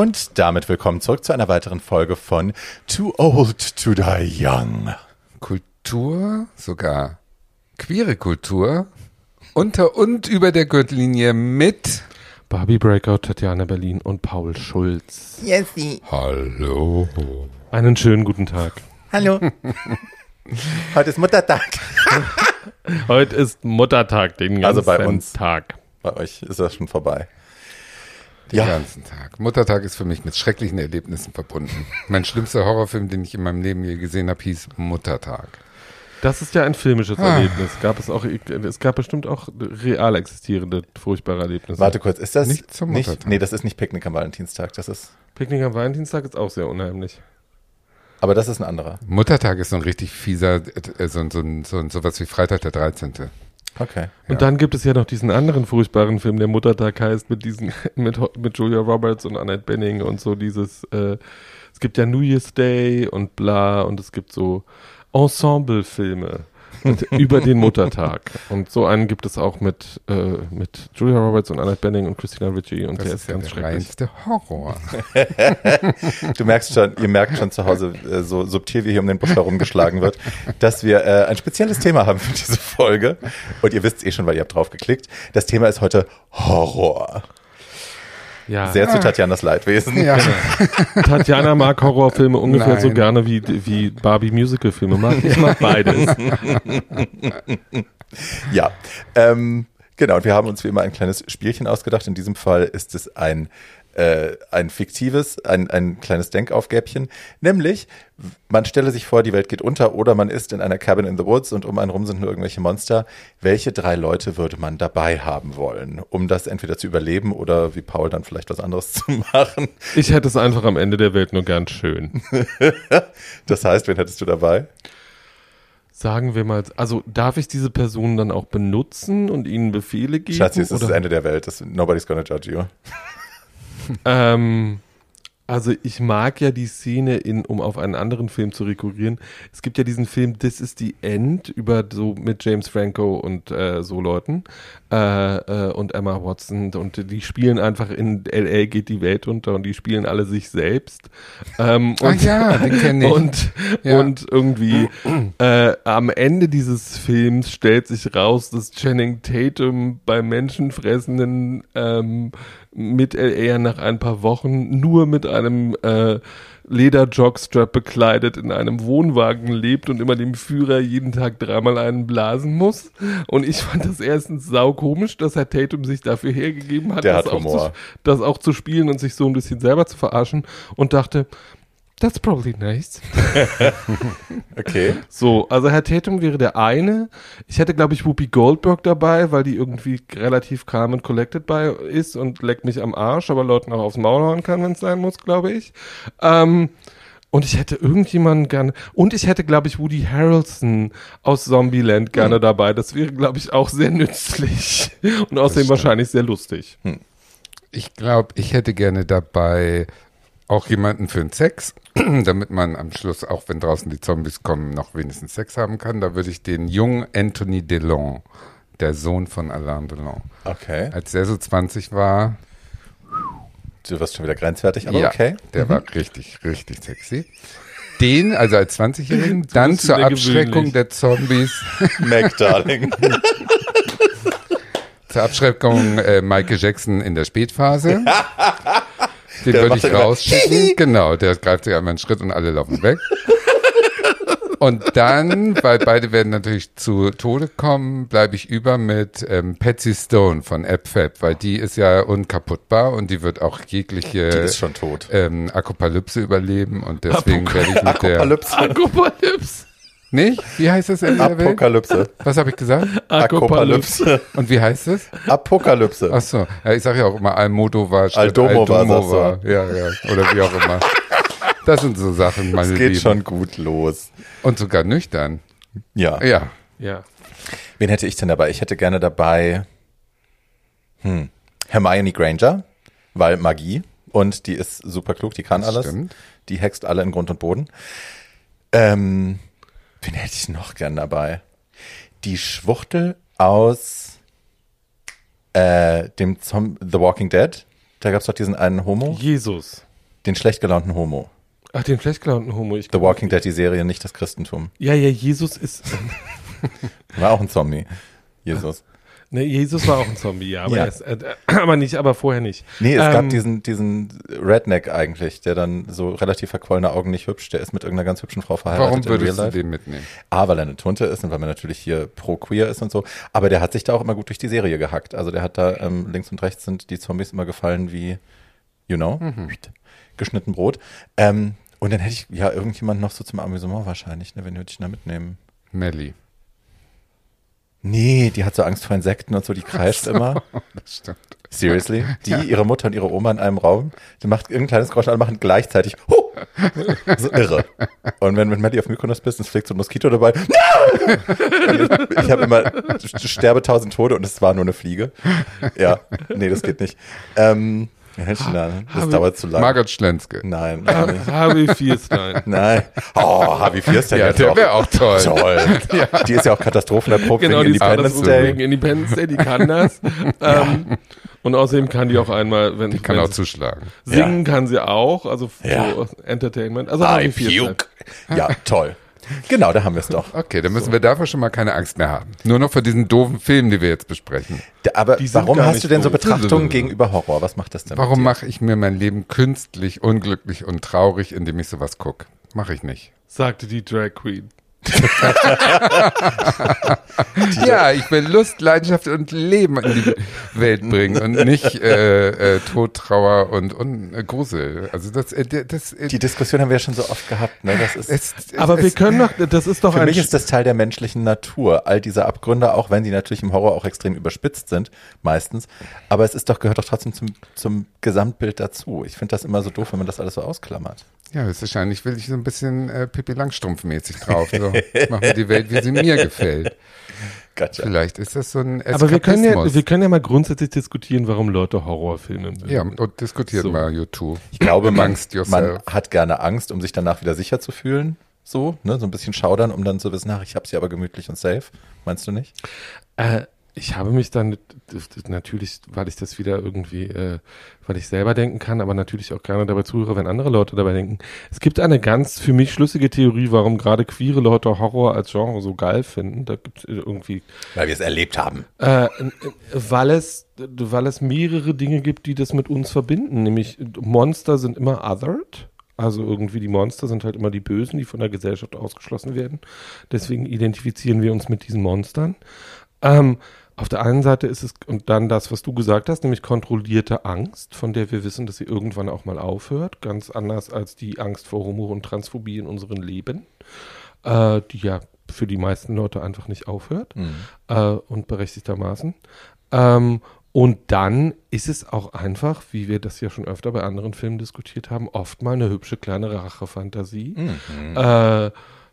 Und damit willkommen zurück zu einer weiteren Folge von Too Old to Die Young. Kultur, sogar queere Kultur, unter und über der Gürtellinie mit Barbie Breakout, Tatjana Berlin und Paul Schulz. Jessie. Hallo. Einen schönen guten Tag. Hallo. Heute ist Muttertag. Heute ist Muttertag, den ganzen Also bei uns. Tag. Bei euch ist das schon vorbei. Den Ja. ganzen Tag. Muttertag ist für mich mit schrecklichen Erlebnissen verbunden. mein schlimmster Horrorfilm, den ich in meinem Leben je gesehen habe, hieß Muttertag. Das ist ja ein filmisches Ah. Erlebnis. Gab es auch, es gab bestimmt auch real existierende furchtbare Erlebnisse. Warte kurz, ist das Nicht zum Muttertag. Nee, das ist nicht Picknick am Valentinstag, das ist Picknick am Valentinstag ist auch sehr unheimlich. aber das ist ein anderer. Muttertag ist so ein richtig fieser, äh, so, so, so, so was wie Freitag der 13. Okay. Und dann gibt es ja noch diesen anderen furchtbaren Film, der Muttertag heißt, mit diesen, mit, mit Julia Roberts und Annette Benning und so dieses, äh, es gibt ja New Year's Day und bla und es gibt so Ensemble-Filme und über den Muttertag. Und so einen gibt es auch mit, äh, mit Julia Roberts und Annette Benning und Christina Ricci und Das der ist ist ja ganz der schrecklich. reinste Horror. Du merkst schon, ihr merkt schon zu Hause, äh, so subtil wie hier um den Busch herumgeschlagen wird, dass wir äh, ein spezielles Thema haben für diese Folge. Und ihr wisst es eh schon, weil ihr habt drauf geklickt. Das Thema ist heute Horror. Ja, Sehr zu Tatjanas Leidwesen. Ja. Tatjana mag Horrorfilme ungefähr so Nein. gerne wie, wie Barbie Musical-Filme mag. Ich mag beides. Ja, ähm, genau. Und wir haben uns wie immer ein kleines Spielchen ausgedacht. In diesem Fall ist es ein, äh, ein fiktives, ein, ein kleines Denkaufgäbchen. Nämlich, man stelle sich vor, die Welt geht unter oder man ist in einer Cabin in the Woods und um einen rum sind nur irgendwelche Monster. Welche drei Leute würde man dabei haben wollen, um das entweder zu überleben oder wie Paul dann vielleicht was anderes zu machen? Ich hätte es einfach am Ende der Welt nur gern schön. Das heißt, wen hättest du dabei? Sagen wir mal, also darf ich diese Personen dann auch benutzen und ihnen Befehle geben? Schatzi, es ist das? Ende der Welt. Das, nobody's gonna judge you. Ähm, also ich mag ja die Szene, in, um auf einen anderen Film zu rekurrieren. Es gibt ja diesen Film This is the End über so mit James Franco und äh, so Leuten äh, äh, und Emma Watson und die spielen einfach in LA geht die Welt unter und die spielen alle sich selbst. Ähm, Ach ja, den kenn ich. Und, Ja. und irgendwie äh, am Ende dieses Films stellt sich raus, dass Channing Tatum beim menschenfressenden ähm, mit LA nach ein paar Wochen nur mit einem äh, Leder-Jockstrap bekleidet in einem Wohnwagen lebt und immer dem Führer jeden Tag dreimal einen blasen muss. Und ich fand das erstens sau komisch, dass Herr Tatum sich dafür hergegeben hat, Der das, hat auch zu, das auch zu spielen und sich so ein bisschen selber zu verarschen und dachte, that's probably nice. Okay. So, also Herr Tatum wäre der eine. Ich hätte, glaube ich, Whoopi Goldberg dabei, weil die irgendwie relativ calm and collected bei ist und leckt mich am Arsch, aber Leuten auch aufs Maul hauen kann, wenn es sein muss, glaube ich. Ähm, und ich hätte irgendjemanden gerne, und ich hätte, glaube ich, Woody Harrelson aus Zombieland gerne dabei. Das wäre, glaube ich, auch sehr nützlich und außerdem wahrscheinlich sehr lustig. Ich glaube, ich hätte gerne dabei auch jemanden für den Sex, damit man am Schluss, auch wenn draußen die Zombies kommen, noch wenigstens Sex haben kann. Da würde ich den jungen Anthony Delon, der Sohn von Alain Delon, Okay. als der so 20 war, Du wirst schon wieder grenzwertig, aber ja, okay. der war richtig, richtig sexy. Den, also als 20-Jährigen, dann zur Abschreckung gewöhnlich. der Zombies, Mac, Darling. zur Abschreckung äh, Michael Jackson in der Spätphase. Den Der würde ich rausschicken. genau, der greift sich einmal einen Schritt und alle laufen weg. Und dann, weil beide werden natürlich zu Tode kommen, bleibe ich über mit ähm, Patsy Stone von AppFab, weil die ist ja unkaputtbar und die wird auch jegliche Die ist schon tot. ähm, Apokalypse überleben und deswegen werde ich mit der... Apokalypse. Akopalypse. Nicht? Wie heißt das Ende der Welt? Apokalypse. Was habe ich gesagt? Apokalypse. Und wie heißt es? Apokalypse. Ach so, ja, ich sage ja auch immer Almodovar statt Aldomovar. sagst Ja, ja, oder wie auch immer. Das sind so Sachen, meine Es geht Lieben. schon gut los. Und sogar nüchtern. Ja. Ja. Ja. Wen hätte ich denn dabei? Ich hätte gerne dabei hm, Hermione Granger, weil Magie. Und die ist super klug, die kann Das alles. stimmt. Die hext alle in Grund und Boden. Ähm, wen hätte ich noch gern dabei? Die Schwuchtel aus äh, dem Zom The Walking Dead. Da gab es doch diesen einen Homo. Jesus. Den schlecht gelaunten Homo. Ach, den schlecht gelaunten Homo. Ich The Walking Dead, die Serie, nicht das Christentum. Ja, ja, Jesus ist. War auch ein Zombie. Jesus. Ne, Jesus war auch ein Zombie, ja, aber, Ja. Er ist, äh, aber nicht, aber vorher nicht. Nee, es Ähm, gab diesen, diesen Redneck eigentlich, der dann so relativ verquollene Augen nicht hübsch, der ist mit irgendeiner ganz hübschen Frau verheiratet Warum würdest du den mitnehmen? A, weil er eine Tunte ist und weil man natürlich hier pro queer ist und so. Aber der hat sich da auch immer gut durch die Serie gehackt. Also der hat da ähm, links und rechts sind die Zombies immer gefallen wie, you know, geschnitten Brot. Ähm, und dann hätte ich ja irgendjemand noch so zum Amüsement wahrscheinlich, ne, wenn würde ich ihn da mitnehmen. Melly. Nee, die hat so Angst vor Insekten und so, die kreischt immer. Das stimmt. Seriously? Die, ihre Mutter und ihre Oma in einem Raum, die macht irgendein kleines Geräusch, alle machen gleichzeitig, huh! so irre. Und wenn du mit Maddie auf Mykonos bist, und es fliegt so ein Moskito dabei, no! Und ich ich habe immer, sterbe tausend Tode und es war nur eine Fliege. Ja, nee, das geht nicht. Ähm, denn? Das Habe- dauert zu lang. Margot Schlenske. Nein. Harvey Fierstein. Nein. Oh, Harvey Fierstein. Ja, der wäre auch toll. Toll. Die ist ja auch katastrophenerprobt Genau, wegen die kann das Independence Day. wegen Independence Day, die kann das. ähm, und außerdem kann die auch einmal, wenn Die kann wenn auch zuschlagen. singen kann sie auch, also für Ja. Entertainment. Also I Harvey Fierstein. Ja, toll. Genau, da haben wir es doch. Okay, dann müssen wir dafür schon mal keine Angst mehr haben. Nur noch für diesen doofen Film, den wir jetzt besprechen. Da- Aber Die warum hast du denn so. Betrachtungen gegenüber Horror? Was macht das denn? Warum mache ich mir mein Leben künstlich, unglücklich und traurig, indem ich sowas gucke? Mache ich nicht. Sagte die Drag Queen. Ja, ich will Lust, Leidenschaft und Leben in die Welt bringen und nicht äh, äh, Tod, Trauer und, und äh, Grusel. Also das, äh, das äh? Die Diskussion haben wir ja schon so oft gehabt. Ne? Das ist, es, Aber es, wir können doch, das ist doch für ein mich ist das Teil der menschlichen Natur. All diese Abgründe, auch wenn sie natürlich im Horror auch extrem überspitzt sind, meistens. Aber es ist doch, gehört doch trotzdem zum, zum Gesamtbild dazu. Ich finde das immer so doof, wenn man das alles so ausklammert. Ja, höchstwahrscheinlich will ich so ein bisschen äh, Pippi Langstrumpf-mäßig drauf. So, ich mache mir die Welt, wie sie mir gefällt. Gotcha. Vielleicht ist das so ein Eskapismus. Aber wir können, ja, wir können ja mal grundsätzlich diskutieren, warum Leute Horrorfilme mögen. ja, und diskutiert So. mal YouTube. Ich glaube, man, man hat gerne Angst, um sich danach wieder sicher zu fühlen. So, ne, so ein bisschen schaudern, um dann zu wissen, ach, ich hab's hier aber gemütlich und safe. Meinst du nicht? Äh, ich habe mich dann natürlich, weil ich das wieder irgendwie, äh, weil ich selber denken kann, aber natürlich auch gerne dabei zuhöre, wenn andere Leute dabei denken. Es gibt eine ganz für mich schlüssige Theorie, warum gerade queere Leute Horror als Genre so geil finden. Da gibt es irgendwie Weil wir es erlebt haben. Äh, weil es, weil es mehrere Dinge gibt, die das mit uns verbinden. Nämlich Monster sind immer othered. Also irgendwie die Monster sind halt immer die Bösen, die von der Gesellschaft ausgeschlossen werden. Deswegen identifizieren wir uns mit diesen Monstern. Ähm, auf der einen Seite ist es, und dann das, was du gesagt hast, nämlich kontrollierte Angst, von der wir wissen, dass sie irgendwann auch mal aufhört. Ganz anders als die Angst vor Homo- und Transphobie in unserem Leben, äh, die ja für die meisten Leute einfach nicht aufhört äh, und berechtigtermaßen. Ähm, und dann ist es auch einfach, wie wir das ja schon öfter bei anderen Filmen diskutiert haben, oft mal eine hübsche kleine Rachefantasie, äh,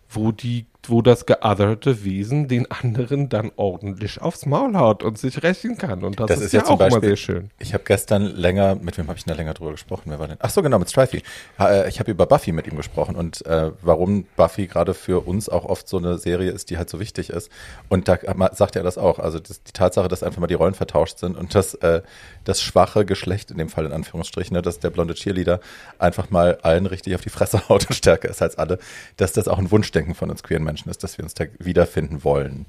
wo die, wo das geotherte Wesen den anderen dann ordentlich aufs Maul haut und sich rächen kann. Und das, Das ist, ist ja auch immer Beispiel- sehr schön. Ich habe gestern länger, mit wem habe ich denn da länger drüber gesprochen? Wer war denn? Ach so, genau, mit Strifey. Äh, Ich habe über Buffy mit ihm gesprochen und äh, warum Buffy gerade für uns auch oft so eine Serie ist, die halt so wichtig ist. Und da sagt er das auch. Also das, die Tatsache, dass einfach mal die Rollen vertauscht sind und dass äh, das schwache Geschlecht, in dem Fall in Anführungsstrichen, ne, dass der blonde Cheerleader einfach mal allen richtig auf die Fresse haut und stärker ist als alle, dass das auch ein Wunschdenken von uns queeren Menschen ist, dass wir uns da wiederfinden wollen.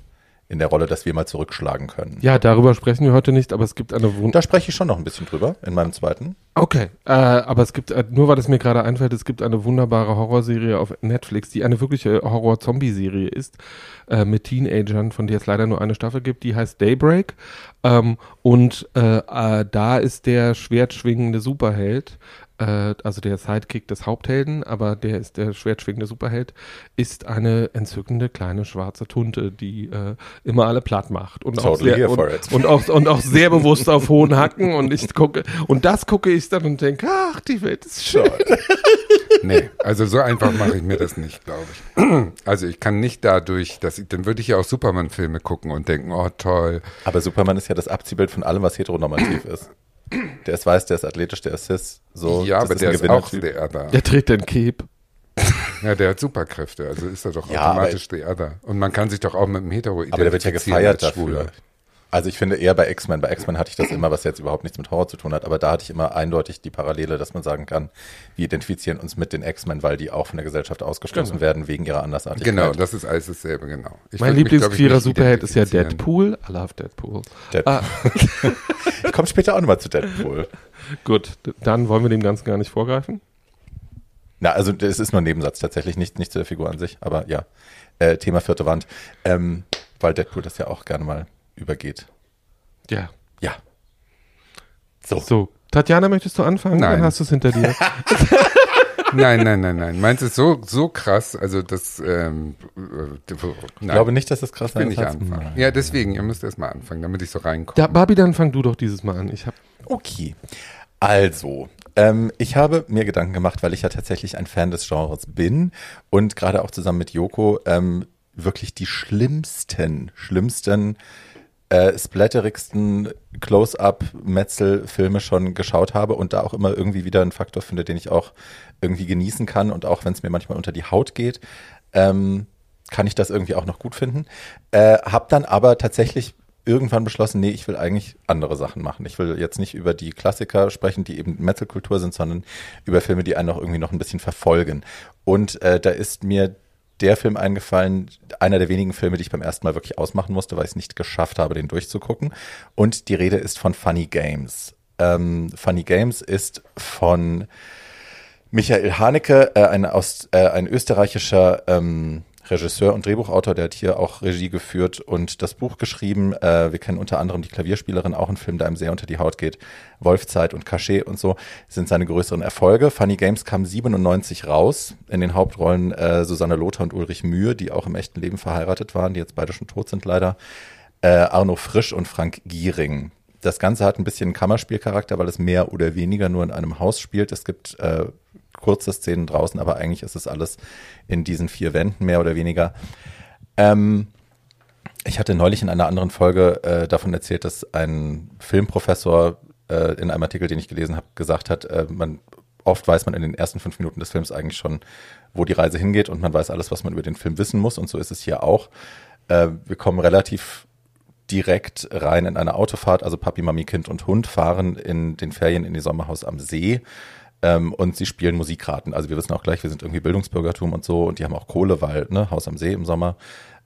In der Rolle, dass wir mal zurückschlagen können. Ja, darüber sprechen wir heute nicht, aber es gibt eine Wund Da spreche ich schon noch ein bisschen drüber in meinem zweiten. Okay, äh, aber es gibt, äh, nur weil es mir gerade einfällt, es gibt eine wunderbare Horrorserie auf Netflix, die eine wirkliche Horror-Zombie-Serie ist, äh, mit Teenagern, von der es leider nur eine Staffel gibt, die heißt Daybreak. Ähm, und äh, äh, da ist der schwertschwingende Superheld, äh, also der Sidekick des Haupthelden, aber der ist der schwertschwingende Superheld, ist eine entzückende kleine schwarze Tunte, die äh, immer alle platt macht. Und auch Totally sehr, here und, for it. und auch, und auch sehr bewusst auf hohen Hacken und ich gucke, und das gucke ich dann und denke, ach, die Welt ist schön. Nee, also so einfach mache ich mir das nicht, glaube ich. Also ich kann nicht dadurch, dass ich, dann würde ich ja auch Superman-Filme gucken und denken, oh toll. Aber Superman ist ja das Abziehbild von allem, was heteronormativ ist. Der ist weiß, der ist athletisch, der ist cis. So, ja, das aber der ein ist auch der Other. Der trägt den Cape. Ja, der hat Superkräfte, also ist er doch Ja, automatisch der Other. Und man kann sich doch auch mit dem Hetero Aber der wird ja identifizieren gefeiert dafür. Also ich finde eher bei X-Men. Bei X-Men hatte ich das immer, was jetzt überhaupt nichts mit Horror zu tun hat. Aber da hatte ich immer eindeutig die Parallele, dass man sagen kann, wir identifizieren uns mit den X-Men, weil die auch von der Gesellschaft ausgeschlossen Genau. werden wegen ihrer Andersartigkeit. Genau, das ist alles dasselbe, genau. Ich mein nicht Superheld ist ja. Deadpool. I love Deadpool. Deadpool. Ah, Ich komme später auch nochmal zu Deadpool. gut, dann wollen wir dem Ganzen gar nicht vorgreifen. Na, also es ist nur ein Nebensatz tatsächlich, nicht, nicht zu der Figur an sich, aber ja. Äh, Thema vierte Wand. Ähm, weil Deadpool das ja auch gerne mal übergeht. Ja. Ja. So. So, Tatjana, möchtest du anfangen? Nein. Dann hast du es hinter dir. Nein, nein, nein, nein. Meins ist so, so krass, also das, ähm, äh, nein, Ich glaube nicht, dass das krass will sein nicht anfangen. Ja, deswegen, ihr müsst erst mal anfangen, damit ich so reinkomme. Da, Barbie, dann fang du doch dieses Mal an. Ich hab, Okay. Also, ähm, ich habe mir Gedanken gemacht, weil ich ja tatsächlich ein Fan des Genres bin und gerade auch zusammen mit Joko ähm, wirklich die schlimmsten, schlimmsten, äh, splatterigsten Close-Up-Metzel-Filme schon geschaut habe und da auch immer irgendwie wieder einen Faktor finde, den ich auch irgendwie genießen kann und auch wenn es mir manchmal unter die Haut geht, ähm, kann ich das irgendwie auch noch gut finden. Äh, hab dann aber tatsächlich irgendwann beschlossen, nee, ich will eigentlich andere Sachen machen. Ich will jetzt nicht über die Klassiker sprechen, die eben Metal-Kultur sind, sondern über Filme, die einen auch irgendwie noch ein bisschen verfolgen. Und äh, da ist mir der Film eingefallen, einer der wenigen Filme, die ich beim ersten Mal wirklich ausmachen musste, weil ich es nicht geschafft habe, den durchzugucken. Und die Rede ist von Funny Games. Ähm, Funny Games ist von Michael Haneke, äh, ein, aus, äh, ein österreichischer ähm, Regisseur und Drehbuchautor, der hat hier auch Regie geführt und das Buch geschrieben. Äh, wir kennen unter anderem die Klavierspielerin, auch ein Film, der einem sehr unter die Haut geht. Wolfzeit und Cachet und so sind seine größeren Erfolge. Funny Games kam 97 raus. In den Hauptrollen äh, Susanne Lothar und Ulrich Mühe, die auch im echten Leben verheiratet waren, die jetzt beide schon tot sind leider. Äh, Arno Frisch und Frank Giering. Das Ganze hat ein bisschen Kammerspielcharakter, weil es mehr oder weniger nur in einem Haus spielt. Es gibt äh, kurze Szenen draußen, aber eigentlich ist es alles in diesen vier Wänden mehr oder weniger. Ähm, ich hatte neulich in einer anderen Folge äh, davon erzählt, dass ein Filmprofessor äh, in einem Artikel, den ich gelesen habe, gesagt hat, äh, man oft weiß man in den ersten fünf Minuten des Films eigentlich schon, wo die Reise hingeht und man weiß alles, was man über den Film wissen muss und so ist es hier auch. Äh, wir kommen relativ direkt rein in eine Autofahrt, also Papi, Mami, Kind und Hund fahren in den Ferien in die Sommerhaus am See ähm, und sie spielen Musikraten. Also wir wissen auch gleich, wir sind irgendwie Bildungsbürgertum und so und die haben auch Kohle, weil, ne, Haus am See im Sommer.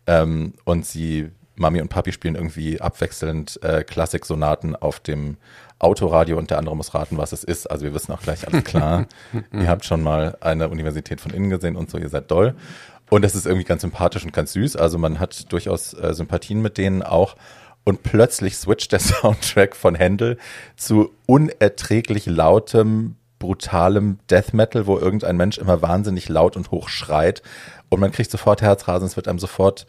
Ähm, und sie, Mami und Papi spielen irgendwie abwechselnd äh, Klassiksonaten auf dem Autoradio und der andere muss raten, was es ist. Also wir wissen auch gleich, alles klar. ihr habt schon mal eine Universität von innen gesehen und so, ihr seid doll. Und das ist irgendwie ganz sympathisch und ganz süß. Also man hat durchaus äh, Sympathien mit denen auch. Und plötzlich switcht der Soundtrack von Händel zu unerträglich lautem, brutalem Death Metal, wo irgendein Mensch immer wahnsinnig laut und hoch schreit. Und man kriegt sofort Herzrasen, es wird einem sofort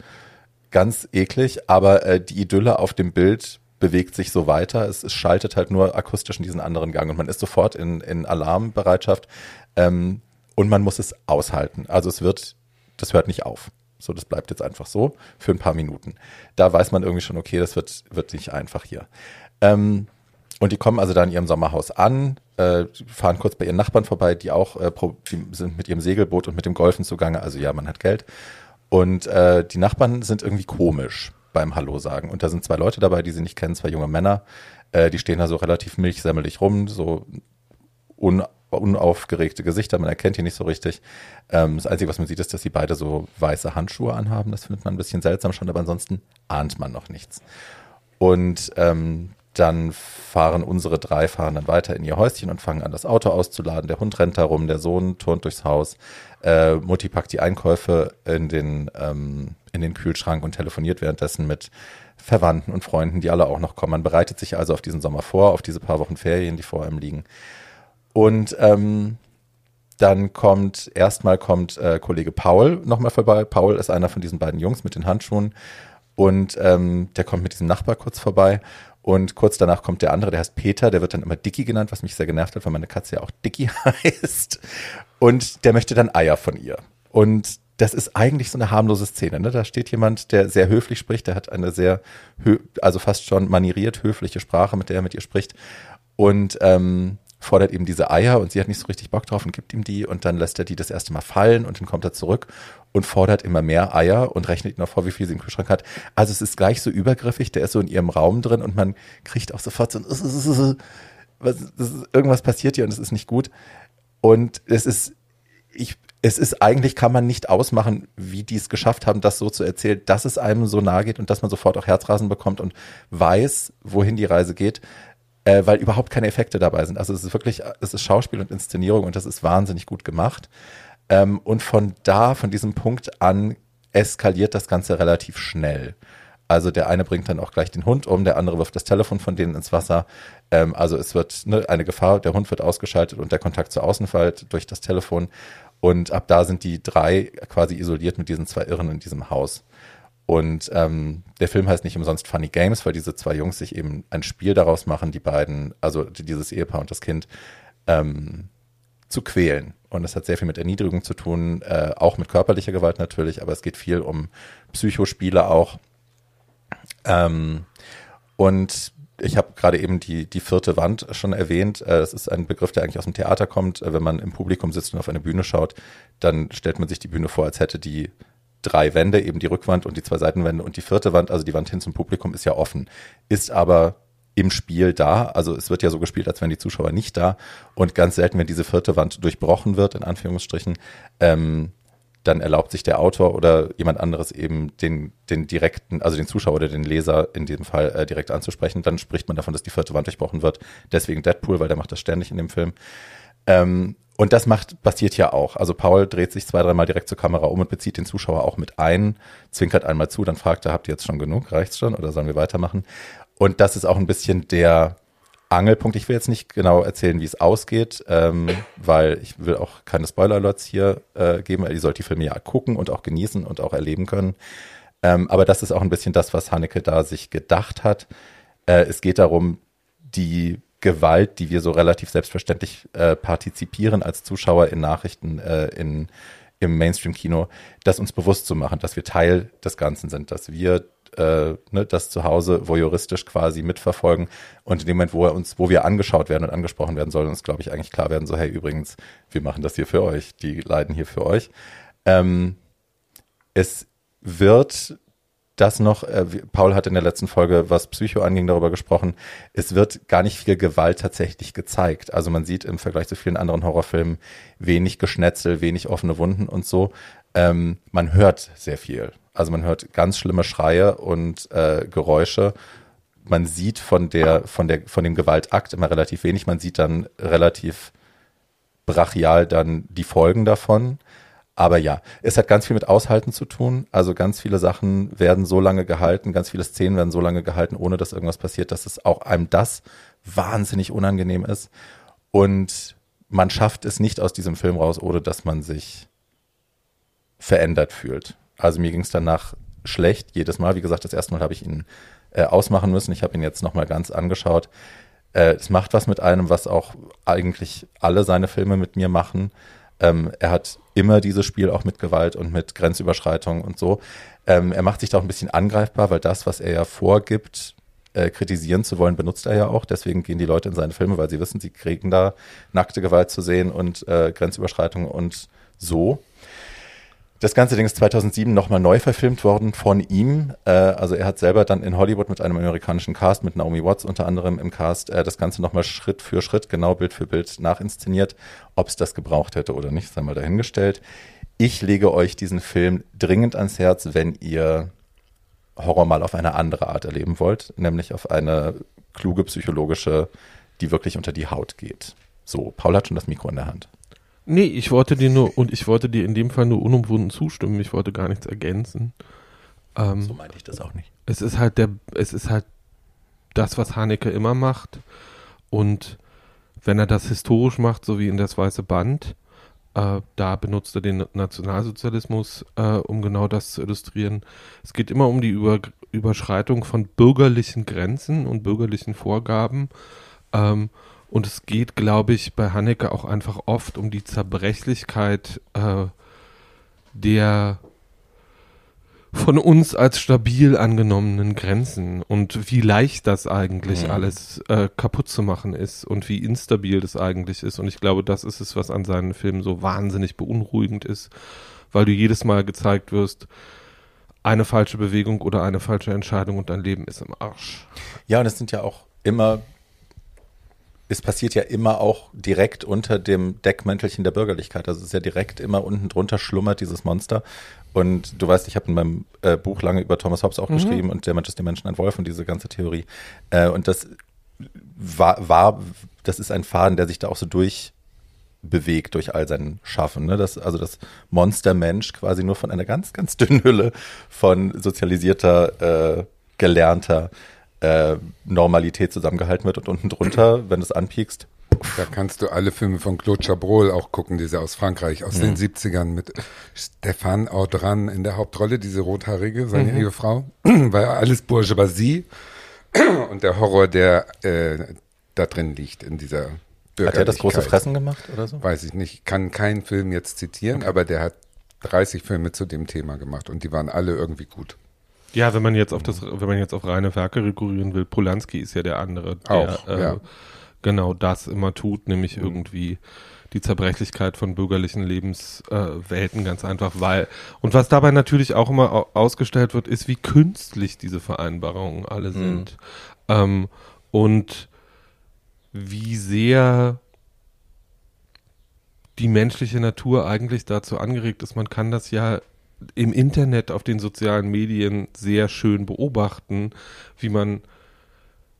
ganz eklig, aber äh, die Idylle auf dem Bild bewegt sich so weiter. Es, es schaltet halt nur akustisch in diesen anderen Gang und man ist sofort in, in Alarmbereitschaft ähm, und man muss es aushalten. Also es wird, das hört nicht auf. So, das bleibt jetzt einfach so für ein paar Minuten. Da weiß man irgendwie schon, okay, das wird, wird nicht einfach hier. Ähm, und die kommen also da in ihrem Sommerhaus an, äh, fahren kurz bei ihren Nachbarn vorbei, die auch äh, die sind mit ihrem Segelboot und mit dem Golfen zugange. Also ja, man hat Geld. Und äh, die Nachbarn sind irgendwie komisch beim Hallo sagen. Und da sind zwei Leute dabei, die sie nicht kennen, zwei junge Männer. Äh, die stehen da so relativ milchsemmelig rum, so un, unaufgeregte Gesichter. Man erkennt die nicht so richtig. Ähm, das Einzige, was man sieht, ist, dass sie beide so weiße Handschuhe anhaben. Das findet man ein bisschen seltsam schon, aber ansonsten ahnt man noch nichts. Und ähm, dann fahren unsere drei fahren dann weiter in ihr Häuschen und fangen an, das Auto auszuladen. Der Hund rennt herum, der Sohn turnt durchs Haus. Äh, Mutti packt die Einkäufe in den, ähm, in den Kühlschrank und telefoniert währenddessen mit Verwandten und Freunden, die alle auch noch kommen. Man bereitet sich also auf diesen Sommer vor, auf diese paar Wochen Ferien, die vor einem liegen. Und ähm, dann kommt, erstmal kommt äh, Kollege Paul nochmal vorbei. Paul ist einer von diesen beiden Jungs mit den Handschuhen. Und ähm, der kommt mit diesem Nachbar kurz vorbei. Und kurz danach kommt der andere, der heißt Peter, der wird dann immer Dicky genannt, was mich sehr genervt hat, weil meine Katze ja auch Dicky heißt. Und der möchte dann Eier von ihr. Und das ist eigentlich so eine harmlose Szene. Ne? Da steht jemand, der sehr höflich spricht, der hat eine sehr, also fast schon manieriert höfliche Sprache, mit der er mit ihr spricht. Und ähm, fordert eben diese Eier und sie hat nicht so richtig Bock drauf und gibt ihm die und dann lässt er die das erste Mal fallen und dann kommt er zurück und fordert immer mehr Eier und rechnet noch vor, wie viel sie im Kühlschrank hat. Also es ist gleich so übergriffig, der ist so in ihrem Raum drin und man kriegt auch sofort so ein was, ist, irgendwas passiert hier und es ist nicht gut. Und es ist, ich, es ist eigentlich, kann man nicht ausmachen, wie die es geschafft haben, das so zu erzählen, dass es einem so nahe geht und dass man sofort auch Herzrasen bekommt und weiß, wohin die Reise geht äh, weil überhaupt keine Effekte dabei sind. Also es ist wirklich, es ist Schauspiel und Inszenierung und das ist wahnsinnig gut gemacht. Ähm, und von da, von diesem Punkt an, eskaliert das Ganze relativ schnell. Also der eine bringt dann auch gleich den Hund um, der andere wirft das Telefon von denen ins Wasser. Ähm, also es wird ne, eine Gefahr, der Hund wird ausgeschaltet und der Kontakt zur Außenwelt durch das Telefon. Und ab da sind die drei quasi isoliert mit diesen zwei Irren in diesem Haus. Und ähm, der Film heißt nicht umsonst Funny Games, weil diese zwei Jungs sich eben ein Spiel daraus machen, die beiden, also dieses Ehepaar und das Kind, ähm, zu quälen. Und das hat sehr viel mit Erniedrigung zu tun, äh, auch mit körperlicher Gewalt natürlich, aber es geht viel um Psychospiele auch. Ähm, und ich habe gerade eben die, die vierte Wand schon erwähnt. Äh, das ist ein Begriff, der eigentlich aus dem Theater kommt. Äh, wenn man im Publikum sitzt und auf eine Bühne schaut, dann stellt man sich die Bühne vor, als hätte die drei Wände, eben die Rückwand und die zwei Seitenwände und die vierte Wand, also die Wand hin zum Publikum, ist ja offen, ist aber im Spiel da. Also es wird ja so gespielt, als wären die Zuschauer nicht da. Und ganz selten, wenn diese vierte Wand durchbrochen wird, in Anführungsstrichen, ähm, dann erlaubt sich der Autor oder jemand anderes eben den, den direkten, also den Zuschauer oder den Leser in diesem Fall äh, direkt anzusprechen. Dann spricht man davon, dass die vierte Wand durchbrochen wird. Deswegen Deadpool, weil der macht das ständig in dem Film. Ähm, und das macht, passiert ja auch. Also Paul dreht sich zwei, dreimal direkt zur Kamera um und bezieht den Zuschauer auch mit ein, zwinkert einmal zu, dann fragt er, habt ihr jetzt schon genug? Reicht's schon oder sollen wir weitermachen? Und das ist auch ein bisschen der Angelpunkt. Ich will jetzt nicht genau erzählen, wie es ausgeht, ähm, weil ich will auch keine Spoiler-Alerts hier äh, geben. Ihr sollt die Filme ja gucken und auch genießen und auch erleben können. Ähm, aber das ist auch ein bisschen das, was Haneke da sich gedacht hat. Äh, es geht darum, die Gewalt, die wir so relativ selbstverständlich äh, partizipieren als Zuschauer in Nachrichten äh, in, im Mainstream-Kino, das uns bewusst zu machen, dass wir Teil des Ganzen sind, dass wir äh, ne, das zu Hause voyeuristisch quasi mitverfolgen und in dem Moment, wo er uns, wo wir angeschaut werden und angesprochen werden, soll uns, glaube ich, eigentlich klar werden, so, hey, übrigens, wir machen das hier für euch, die leiden hier für euch. Ähm, es wird das noch, äh, Paul hat in der letzten Folge, was Psycho anging, darüber gesprochen, es wird gar nicht viel Gewalt tatsächlich gezeigt. Also man sieht im Vergleich zu vielen anderen Horrorfilmen wenig Geschnetzel, wenig offene Wunden und so. Ähm, man hört sehr viel. Also man hört ganz schlimme Schreie und äh, Geräusche. Man sieht von der, von der, von dem Gewaltakt immer relativ wenig. Man sieht dann relativ brachial dann die Folgen davon. Aber ja, es hat ganz viel mit Aushalten zu tun. Also ganz viele Sachen werden so lange gehalten, ganz viele Szenen werden so lange gehalten, ohne dass irgendwas passiert, dass es auch einem das wahnsinnig unangenehm ist. Und man schafft es nicht aus diesem Film raus, ohne dass man sich verändert fühlt. Also mir ging es danach schlecht jedes Mal. Wie gesagt, das erste Mal habe ich ihn äh, ausmachen müssen. Ich habe ihn jetzt nochmal ganz angeschaut. Äh, es macht was mit einem, was auch eigentlich alle seine Filme mit mir machen. Ähm, er hat immer dieses Spiel auch mit Gewalt und mit Grenzüberschreitung und so. Ähm, er macht sich da auch ein bisschen angreifbar, weil das, was er ja vorgibt, äh, kritisieren zu wollen, benutzt er ja auch. Deswegen gehen die Leute in seine Filme, weil sie wissen, sie kriegen da nackte Gewalt zu sehen und äh, Grenzüberschreitung und so. Das ganze Ding ist 2007 nochmal neu verfilmt worden von ihm. Äh, also er hat selber dann in Hollywood mit einem amerikanischen Cast, mit Naomi Watts unter anderem im Cast, äh, das Ganze nochmal Schritt für Schritt, genau Bild für Bild nachinszeniert. Ob es das gebraucht hätte oder nicht, sei mal dahingestellt. Ich lege euch diesen Film dringend ans Herz, wenn ihr Horror mal auf eine andere Art erleben wollt, nämlich auf eine kluge psychologische, die wirklich unter die Haut geht. So, Paul hat schon das Mikro in der Hand. Nee, ich wollte dir nur, und ich wollte dir in dem Fall nur unumwunden zustimmen, ich wollte gar nichts ergänzen. Ähm, so meinte ich das auch nicht. Es ist halt der, es ist halt das, was Haneke immer macht. Und wenn er das historisch macht, so wie in das Weiße Band, äh, da benutzt er den Nationalsozialismus, äh, um genau das zu illustrieren. Es geht immer um die Über Überschreitung von bürgerlichen Grenzen und bürgerlichen Vorgaben. Ähm, und es geht, glaube ich, bei Haneke auch einfach oft um die Zerbrechlichkeit äh, der von uns als stabil angenommenen Grenzen und wie leicht das eigentlich Mhm. alles äh, kaputt zu machen ist und wie instabil das eigentlich ist. Und ich glaube, das ist es, was an seinen Filmen so wahnsinnig beunruhigend ist, weil du jedes Mal gezeigt wirst, eine falsche Bewegung oder eine falsche Entscheidung und dein Leben ist im Arsch. Ja, und es sind ja auch immer, es passiert ja immer auch direkt unter dem Deckmäntelchen der Bürgerlichkeit. Also es ist ja direkt immer unten drunter schlummert dieses Monster. Und du weißt, ich habe in meinem äh, Buch lange über Thomas Hobbes auch geschrieben und der Mensch ist dem Menschen ein Wolf und diese ganze Theorie. Äh, und das war, war, das ist ein Faden, der sich da auch so durchbewegt durch all sein Schaffen. Ne? Das, also das Monstermensch quasi nur von einer ganz, ganz dünnen Hülle von sozialisierter, äh, gelernter äh, Normalität zusammengehalten wird und unten drunter, wenn du es anpiekst, Da kannst du alle Filme von Claude Chabrol auch gucken, diese aus Frankreich, aus den 70ern mit Stéphane Audran in der Hauptrolle, diese rothaarige, seine Ehefrau, weil alles Bourgeoisie. Und der Horror, der äh, da drin liegt in dieser hat er das große. Fressen gemacht oder so? Weiß ich nicht, ich kann keinen Film jetzt zitieren, aber der hat 30 Filme zu dem Thema gemacht und die waren alle irgendwie gut. Ja, wenn man jetzt auf das, wenn man jetzt auf reine Werke rekurrieren will, Polanski ist ja der andere, der Auch, äh, ja. genau das immer tut, nämlich irgendwie die Zerbrechlichkeit von bürgerlichen Lebenswelten äh, ganz einfach, weil und was dabei natürlich auch immer au- ausgestellt wird, ist, wie künstlich diese Vereinbarungen alle sind ähm, und wie sehr die menschliche Natur eigentlich dazu angeregt ist. Man kann das ja im Internet auf den sozialen Medien sehr schön beobachten, wie man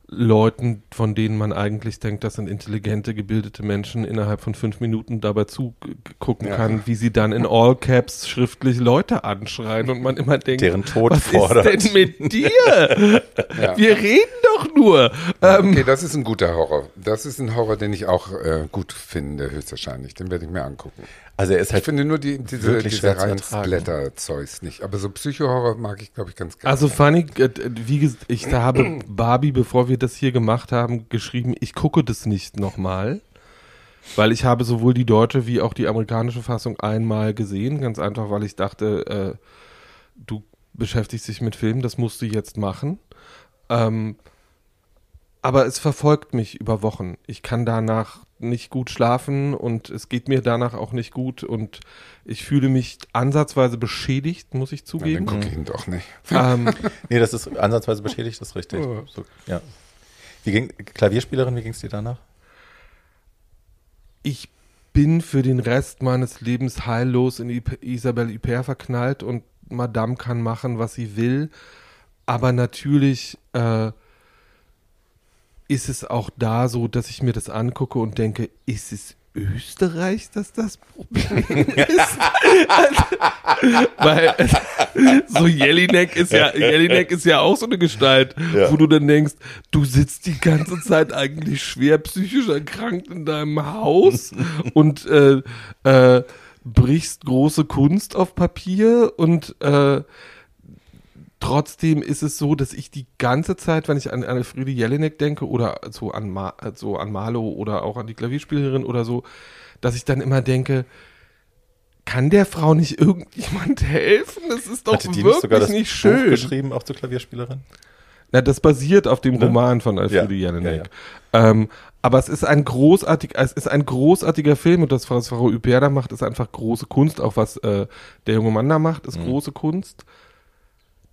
Leuten, von denen man eigentlich denkt, das sind intelligente, gebildete Menschen, innerhalb von fünf Minuten dabei zugucken Ja. kann, wie sie dann in All Caps schriftlich Leute anschreien und man immer denkt, Deren Tod was fordert. ist denn mit dir? Ja. Wir reden doch nur. Ähm, Okay, das ist ein guter Horror. Das ist ein Horror, den ich auch äh, gut finde, höchstwahrscheinlich. Den werde ich mir angucken. Also er ist Ich halt finde nur die, diese, wirklich diese ertragen. Splatter-Zeugs nicht. Aber so Psycho-Horror mag ich, glaube ich, ganz gerne. Also funny, äh, wie gesagt, ich da habe Barbie, bevor wir das hier gemacht haben, geschrieben, ich gucke das nicht nochmal. Weil ich habe sowohl die deutsche wie auch die amerikanische Fassung einmal gesehen, ganz einfach, weil ich dachte, äh, du beschäftigst dich mit Filmen, das musst du jetzt machen. Ähm, aber es verfolgt mich über Wochen. Ich kann danach nicht gut schlafen und es geht mir danach auch nicht gut und ich fühle mich ansatzweise beschädigt, muss ich zugeben. ich ihn doch nicht. ähm, Nee, das ist ansatzweise beschädigt, das ist richtig. Oh. So, ja. Wie ging Klavierspielerin, wie ging es dir danach? ich bin für den Rest meines Lebens heillos in Isabelle Huppert verknallt und Madame kann machen, was sie will. Aber natürlich äh, ist es auch da so, dass ich mir das angucke und denke, ist es Österreich, das das Problem ist? Weil so Jelinek ist ja, Jelinek ist ja auch so eine Gestalt, Ja. wo du dann denkst, du sitzt die ganze Zeit eigentlich schwer psychisch erkrankt in deinem Haus und äh, äh, brichst große Kunst auf Papier und äh, trotzdem ist es so, dass ich die ganze Zeit, wenn ich an Elfriede Jelinek denke oder so an, Ma so an Marlo oder auch an die Klavierspielerin oder so, dass ich dann immer denke, kann der Frau nicht irgendjemand helfen? Das ist doch Hatte die nicht wirklich sogar das nicht Buch schön. geschrieben, auch zur Klavierspielerin? Na, das basiert auf dem Ne? Roman von Elfriede Ja, Jelinek. Ähm, aber es ist ein großartig, es ist ein großartiger Film und das, was Frau Hubert da macht, ist einfach große Kunst. Auch was äh, der junge Mann da macht, Mhm. ist große Kunst.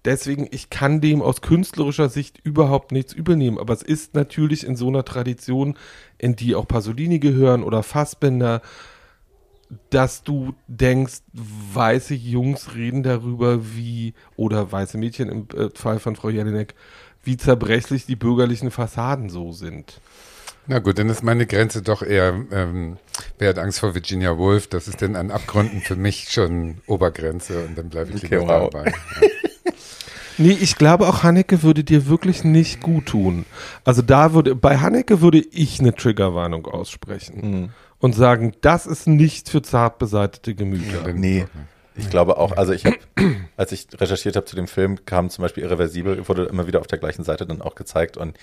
Deswegen, ich kann dem aus künstlerischer Sicht überhaupt nichts übelnehmen. Aber es ist natürlich in so einer Tradition, in die auch Pasolini gehören oder Fassbinder, dass du denkst, weiße Jungs reden darüber, wie, oder weiße Mädchen im äh, Fall von Frau Jelinek, wie zerbrechlich die bürgerlichen Fassaden so sind. Na gut, dann ist meine Grenze doch eher, ähm, wer hat Angst vor Virginia Woolf? Das ist denn an Abgründen für mich schon Obergrenze und dann bleibe ich Okay, lieber wow. dabei. Nee, ich glaube auch Hanneke würde dir wirklich nicht gut tun. Also da würde, bei Hanneke würde ich eine Triggerwarnung aussprechen und sagen, das ist nicht für zart beseitete Gemüter. Nee. Ich glaube auch, also ich habe, als ich recherchiert habe zu dem Film, kam zum Beispiel Irreversibel, wurde immer wieder auf der gleichen Seite dann auch gezeigt und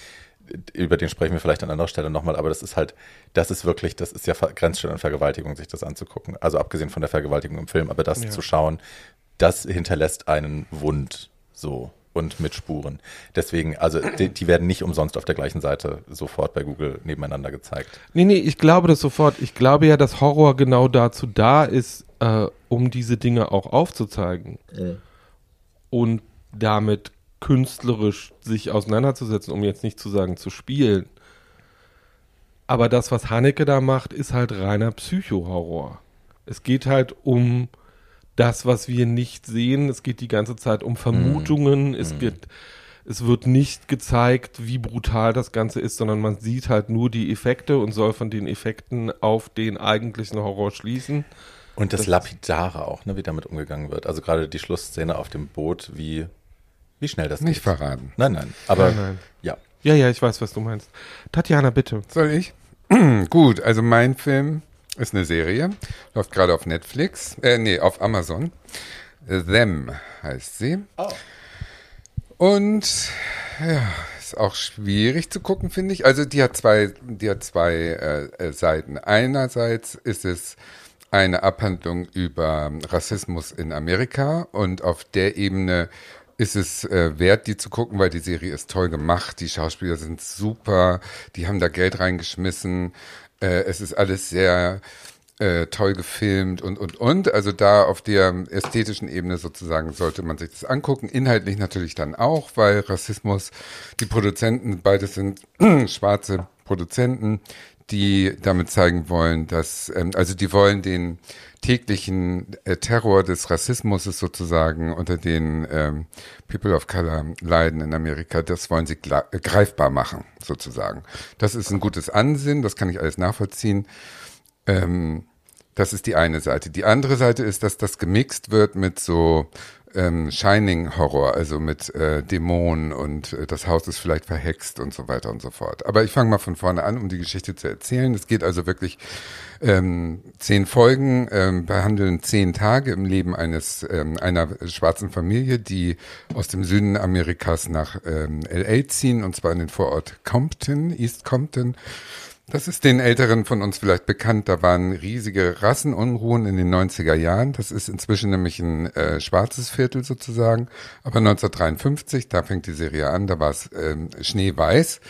über den sprechen wir vielleicht an anderer Stelle nochmal, aber das ist halt, das ist wirklich, das ist ja grenzt schon an Vergewaltigung, sich das anzugucken. Also abgesehen von der Vergewaltigung im Film, aber das Ja. zu schauen, das hinterlässt einen Wund so und mit Spuren. Deswegen, also die, die, werden nicht umsonst auf der gleichen Seite sofort bei Google nebeneinander gezeigt. Nee, nee, ich glaube das sofort. Ich glaube ja, dass Horror genau dazu da ist, äh, um diese Dinge auch aufzuzeigen. Mhm. Und damit künstlerisch sich auseinanderzusetzen, um jetzt nicht zu sagen zu spielen. Aber das, was Haneke da macht, ist halt reiner Psychohorror. Es geht halt um das, was wir nicht sehen. Es geht die ganze Zeit um Vermutungen. Mm. Es geht, es wird nicht gezeigt, wie brutal das Ganze ist, sondern man sieht halt nur die Effekte und soll von den Effekten auf den eigentlichen Horror schließen. Und das, das Lapidare auch, ne, wie damit umgegangen wird. Also gerade die Schlussszene auf dem Boot, wie, wie schnell das Nicht geht. verraten. Nein, nein. Aber nein, nein. ja. Ja, ja, ich weiß, was du meinst. Tatjana, bitte. Soll ich? Gut, also mein Film ist eine Serie, läuft gerade auf Netflix, äh, nee, auf Amazon. Them heißt sie. Oh. Und ja, ist auch schwierig zu gucken, finde ich. Also die hat zwei, die hat zwei äh, äh, Seiten. Einerseits ist es eine Abhandlung über Rassismus in Amerika und auf der Ebene ist es äh, wert, die zu gucken, weil die Serie ist toll gemacht, die Schauspieler sind super, die haben da Geld reingeschmissen. Äh, es ist alles sehr äh, toll gefilmt und, und, und. Also da auf der ästhetischen Ebene sozusagen sollte man sich das angucken. Inhaltlich natürlich dann auch, weil Rassismus, die Produzenten, beides sind schwarze Produzenten, die damit zeigen wollen, dass, ähm, also die wollen den täglichen äh, Terror des Rassismus sozusagen unter den ähm, People of Color leiden in Amerika, das wollen sie äh, greifbar machen, sozusagen. Das ist ein gutes Ansinnen, das kann ich alles nachvollziehen. Ähm, das ist die eine Seite. Die andere Seite ist, dass das gemixt wird mit so ähm, Shining-Horror, also mit äh, Dämonen und äh, das Haus ist vielleicht verhext und so weiter und so fort. Aber ich fange mal von vorne an, um die Geschichte zu erzählen. Es geht also wirklich ähm, zehn Folgen, ähm, behandeln zehn Tage im Leben eines ähm, einer schwarzen Familie, die aus dem Süden Amerikas nach ähm, LA ziehen, und zwar in den Vorort Compton, East Compton. Das ist den Älteren von uns vielleicht bekannt. Da waren riesige Rassenunruhen in den 90er Jahren. Das ist inzwischen nämlich ein äh, schwarzes Viertel sozusagen. Aber 1953, da fängt die Serie an, da war es ähm, schneeweiß.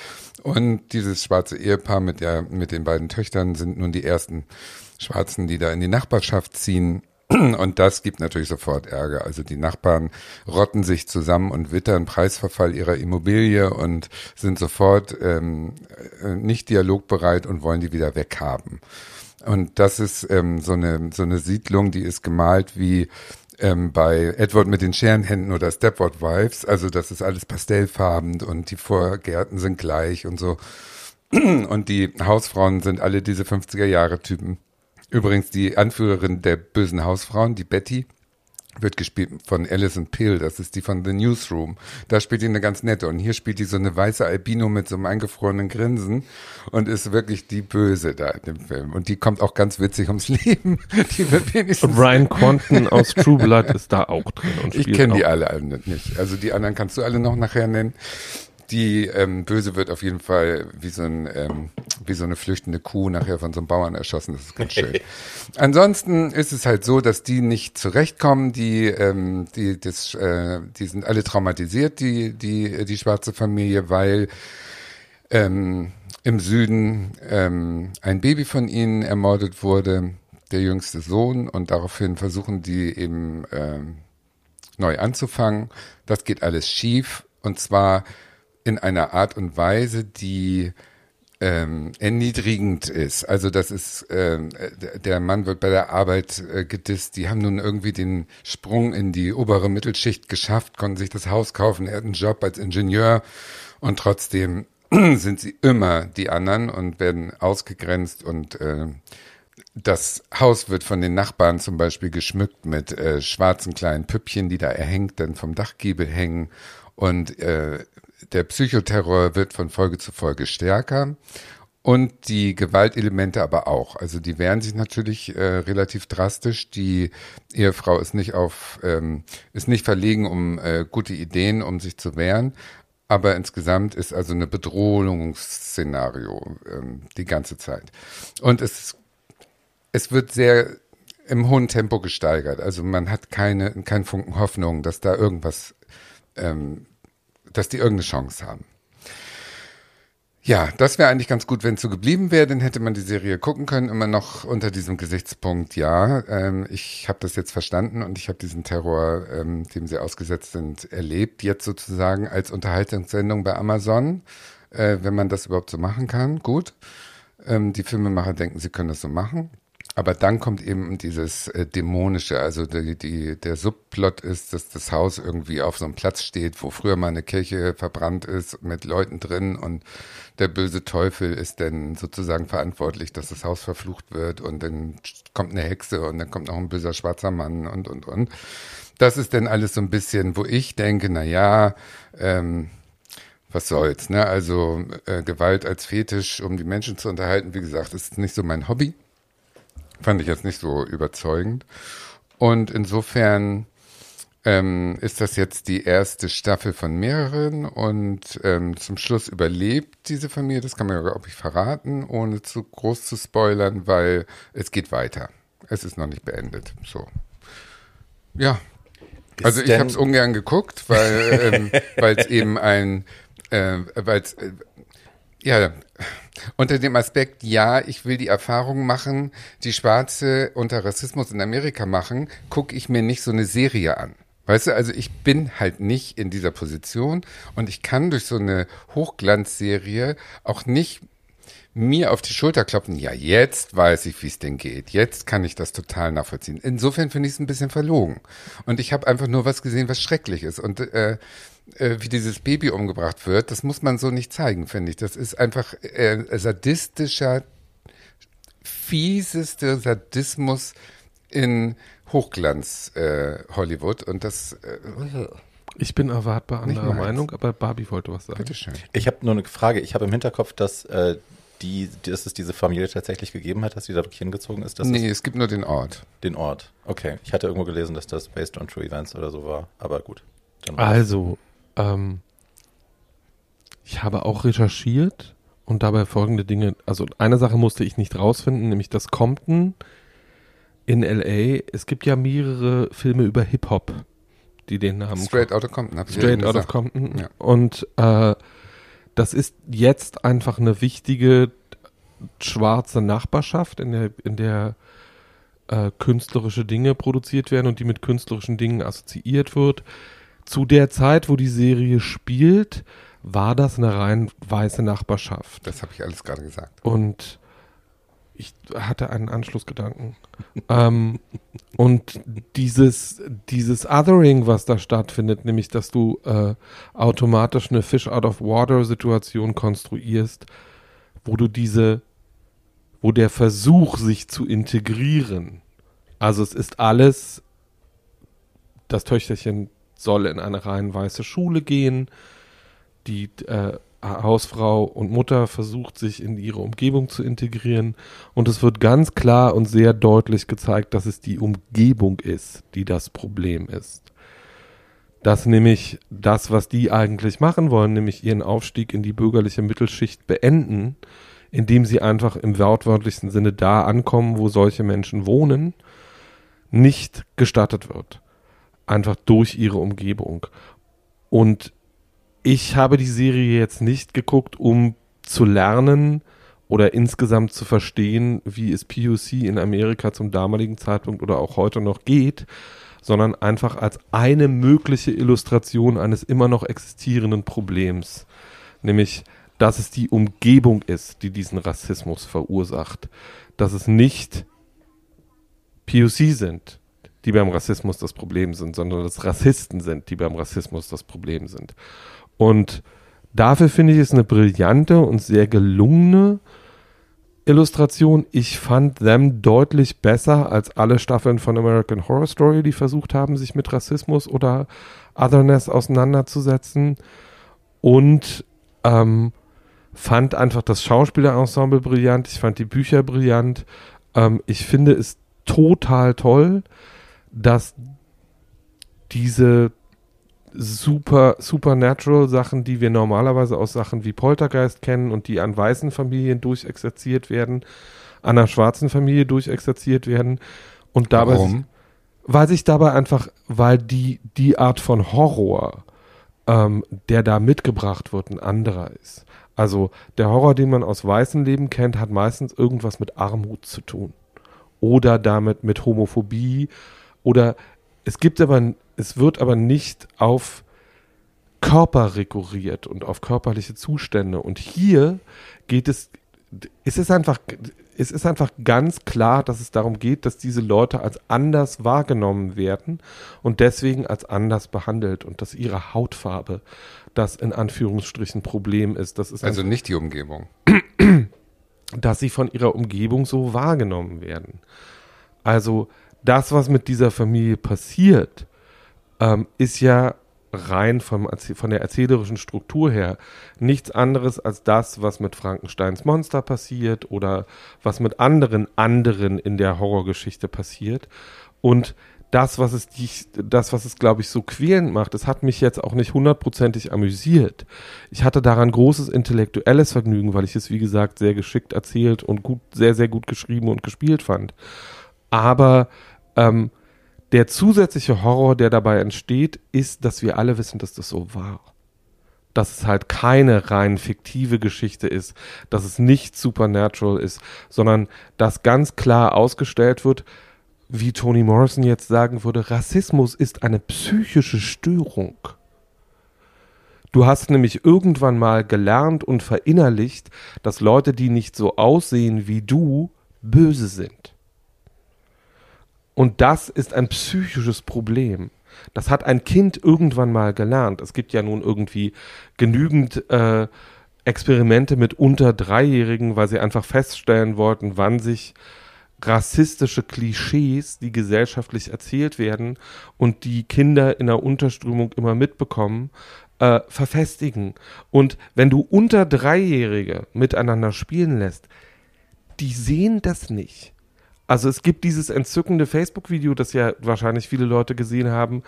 Und dieses schwarze Ehepaar mit, der, mit den beiden Töchtern sind nun die ersten Schwarzen, die da in die Nachbarschaft ziehen. Und das gibt natürlich sofort Ärger. Also die Nachbarn rotten sich zusammen und wittern Preisverfall ihrer Immobilie und sind sofort ähm, äh, nicht dialogbereit und wollen die wieder weghaben. Und das ist ähm, so, eine, so eine Siedlung, die ist gemalt wie ähm, bei Edward mit den Scherenhänden oder Stepford Wives. Also das ist alles pastellfarben und die Vorgärten sind gleich und so. Und die Hausfrauen sind alle diese 50er Jahre Typen. Übrigens die Anführerin der bösen Hausfrauen, die Betty, wird gespielt von Alison Pill, das ist die von The Newsroom. Da spielt die eine ganz nette und hier spielt die so eine weiße Albino mit so einem eingefrorenen Grinsen und ist wirklich die Böse da in dem Film. Und die kommt auch ganz witzig ums Leben. Die wird wenigstens und Ryan Quanten aus True Blood ist da auch drin. Und ich kenne die alle nicht. Also die anderen kannst du alle noch nachher nennen. Die ähm, Böse wird auf jeden Fall wie so, ein, ähm, wie so eine flüchtende Kuh nachher von so einem Bauern erschossen. Das ist ganz schön. Ansonsten ist es halt so, dass die nicht zurechtkommen. Die, ähm, die, das, äh, die sind alle traumatisiert, die, die, die schwarze Familie, weil ähm, im Süden ähm, ein Baby von ihnen ermordet wurde, der jüngste Sohn, und daraufhin versuchen die eben ähm, neu anzufangen. Das geht alles schief. Und zwar in einer Art und Weise, die ähm, erniedrigend ist. Also das ist, ähm, der Mann wird bei der Arbeit äh, gedisst. Die haben nun irgendwie den Sprung in die obere Mittelschicht geschafft, konnten sich das Haus kaufen. Er hat einen Job als Ingenieur und trotzdem sind sie immer die anderen und werden ausgegrenzt und äh, das Haus wird von den Nachbarn zum Beispiel geschmückt mit äh, schwarzen kleinen Püppchen, die da erhängt dann vom Dachgiebel hängen und äh, der Psychoterror wird von Folge zu Folge stärker und die Gewaltelemente aber auch. Also die wehren sich natürlich äh, relativ drastisch. Die Ehefrau ist nicht auf, ähm, ist nicht verlegen um äh, gute Ideen, um sich zu wehren. Aber insgesamt ist also eine Bedrohungsszenario ähm, die ganze Zeit. Und es, es wird sehr im hohen Tempo gesteigert. Also man hat keine, keinen Funken Hoffnung, dass da irgendwas, ähm, dass die irgendeine Chance haben. Ja, das wäre eigentlich ganz gut, wenn es so geblieben wäre, dann hätte man die Serie gucken können, immer noch unter diesem Gesichtspunkt, ja, ähm, ich habe das jetzt verstanden und ich habe diesen Terror, ähm, dem sie ausgesetzt sind, erlebt, jetzt sozusagen als Unterhaltungssendung bei Amazon, äh, wenn man das überhaupt so machen kann, gut. Ähm, die Filmemacher denken, sie können das so machen. Aber dann kommt eben dieses äh, Dämonische, also die, die, der Subplot ist, dass das Haus irgendwie auf so einem Platz steht, wo früher mal eine Kirche verbrannt ist mit Leuten drin und der böse Teufel ist dann sozusagen verantwortlich, dass das Haus verflucht wird und dann kommt eine Hexe und dann kommt noch ein böser schwarzer Mann und, und, und. Das ist dann alles so ein bisschen, wo ich denke, na ja, ähm, was soll's, ne? Also äh, Gewalt als Fetisch, um die Menschen zu unterhalten, wie gesagt, ist nicht so mein Hobby. Fand ich jetzt nicht so überzeugend. Und insofern ähm, ist das jetzt die erste Staffel von mehreren und ähm, zum Schluss überlebt diese Familie, das kann man ja, glaube ich, verraten, ohne zu groß zu spoilern, weil es geht weiter. Es ist noch nicht beendet. So. Ja. also ich habe es ungern geguckt, weil ähm, es eben ein, äh, weil es äh, ja, unter dem Aspekt, ja, ich will die Erfahrung machen, die Schwarze unter Rassismus in Amerika machen, gucke ich mir nicht so eine Serie an. Weißt du, also ich bin halt nicht in dieser Position und ich kann durch so eine Hochglanzserie auch nicht mir auf die Schulter klopfen, ja, jetzt weiß ich, wie es denn geht. Jetzt kann ich das total nachvollziehen. Insofern finde ich es ein bisschen verlogen. Und ich habe einfach nur was gesehen, was schrecklich ist. Und äh, äh, wie dieses Baby umgebracht wird, das muss man so nicht zeigen, finde ich. Das ist einfach äh, sadistischer, fiesester Sadismus in Hochglanz äh, Hollywood und das äh, ich bin erwartbar anderer Meinung, aber Barbie wollte was sagen. Bitteschön. Ich habe nur eine Frage. Ich habe im Hinterkopf, dass äh, die, dass es diese Familie tatsächlich gegeben hat, dass sie da wirklich hingezogen ist? nee, es, es gibt nur den Ort. Den Ort. Okay. Ich hatte irgendwo gelesen, dass das based on true events oder so war, aber gut. Also, ähm, ich habe auch recherchiert und dabei folgende Dinge, also eine Sache musste ich nicht rausfinden, nämlich das Compton in LA, es gibt ja mehrere Filme über Hip-Hop, die den Namen Straight Outta Compton. Straight Out of Compton. Ja. Und äh, das ist jetzt einfach eine wichtige schwarze Nachbarschaft, in der, in der äh, künstlerische Dinge produziert werden und die mit künstlerischen Dingen assoziiert wird. Zu der Zeit, wo die Serie spielt, war das eine rein weiße Nachbarschaft. Das habe ich alles gerade gesagt. Und ich hatte einen Anschlussgedanken. ähm, und dieses, dieses Othering, was da stattfindet, nämlich, dass du äh, automatisch eine Fish-out-of-water-Situation konstruierst, wo du diese, wo der Versuch, sich zu integrieren, also es ist alles, das Töchterchen soll in eine rein weiße Schule gehen, die äh, Hausfrau und Mutter versucht, sich in ihre Umgebung zu integrieren. Und es wird ganz klar und sehr deutlich gezeigt, dass es die Umgebung ist, die das Problem ist. Dass nämlich das, was die eigentlich machen wollen, nämlich ihren Aufstieg in die bürgerliche Mittelschicht beenden, indem sie einfach im wortwörtlichsten Sinne da ankommen, wo solche Menschen wohnen, nicht gestattet wird. Einfach durch ihre Umgebung. Und ich habe die Serie jetzt nicht geguckt, um zu lernen oder insgesamt zu verstehen, wie es POC in Amerika zum damaligen Zeitpunkt oder auch heute noch geht, sondern einfach als eine mögliche Illustration eines immer noch existierenden Problems. Nämlich, dass es die Umgebung ist, die diesen Rassismus verursacht. Dass es nicht POC sind, die beim Rassismus das Problem sind, sondern dass Rassisten sind, die beim Rassismus das Problem sind. Und dafür finde ich es eine brillante und sehr gelungene Illustration. Ich fand Them deutlich besser als alle Staffeln von American Horror Story, die versucht haben, sich mit Rassismus oder Otherness auseinanderzusetzen. Und ähm, fand einfach das Schauspielerensemble brillant. Ich fand die Bücher brillant. Ähm, ich finde es total toll, dass diese super, supernatural Sachen, die wir normalerweise aus Sachen wie Poltergeist kennen und die an weißen Familien durchexerziert werden, an einer schwarzen Familie durchexerziert werden. Und dabei, Warum? weil sich dabei einfach, weil die, die Art von Horror, ähm, der da mitgebracht wird, ein anderer ist. Also der Horror, den man aus weißem Leben kennt, hat meistens irgendwas mit Armut zu tun. Oder damit mit Homophobie. Oder es gibt aber, es wird aber nicht auf Körper rekurriert und auf körperliche Zustände. Und hier geht es, es ist einfach, es ist einfach ganz klar, dass es darum geht, dass diese Leute als anders wahrgenommen werden und deswegen als anders behandelt und dass ihre Hautfarbe das in Anführungsstrichen Problem ist. Das ist Also nicht die Umgebung. dass sie von ihrer Umgebung so wahrgenommen werden. Also das, was mit dieser Familie passiert, ähm, ist ja rein vom, von der erzählerischen Struktur her nichts anderes als das, was mit Frankensteins Monster passiert oder was mit anderen anderen in der Horrorgeschichte passiert. Und das, was es dich, das, was es, glaube ich, so quälend macht, es hat mich jetzt auch nicht hundertprozentig amüsiert. Ich hatte daran großes intellektuelles Vergnügen, weil ich es, wie gesagt, sehr geschickt erzählt und gut, sehr, sehr gut geschrieben und gespielt fand. Aber ähm, der zusätzliche Horror, der dabei entsteht, ist, dass wir alle wissen, dass das so war. Dass es halt keine rein fiktive Geschichte ist, dass es nicht supernatural ist, sondern dass ganz klar ausgestellt wird, wie Toni Morrison jetzt sagen würde, Rassismus ist eine psychische Störung. Du hast nämlich irgendwann mal gelernt und verinnerlicht, dass Leute, die nicht so aussehen wie du, böse sind. Und das ist ein psychisches Problem. Das hat ein Kind irgendwann mal gelernt. Es gibt ja nun irgendwie genügend äh, Experimente mit unter Dreijährigen, weil sie einfach feststellen wollten, wann sich rassistische Klischees, die gesellschaftlich erzählt werden und die Kinder in der Unterströmung immer mitbekommen, äh, verfestigen. Und wenn du unter Dreijährige miteinander spielen lässt, die sehen das nicht. Also es gibt dieses entzückende Facebook-Video, das ja wahrscheinlich viele Leute gesehen haben,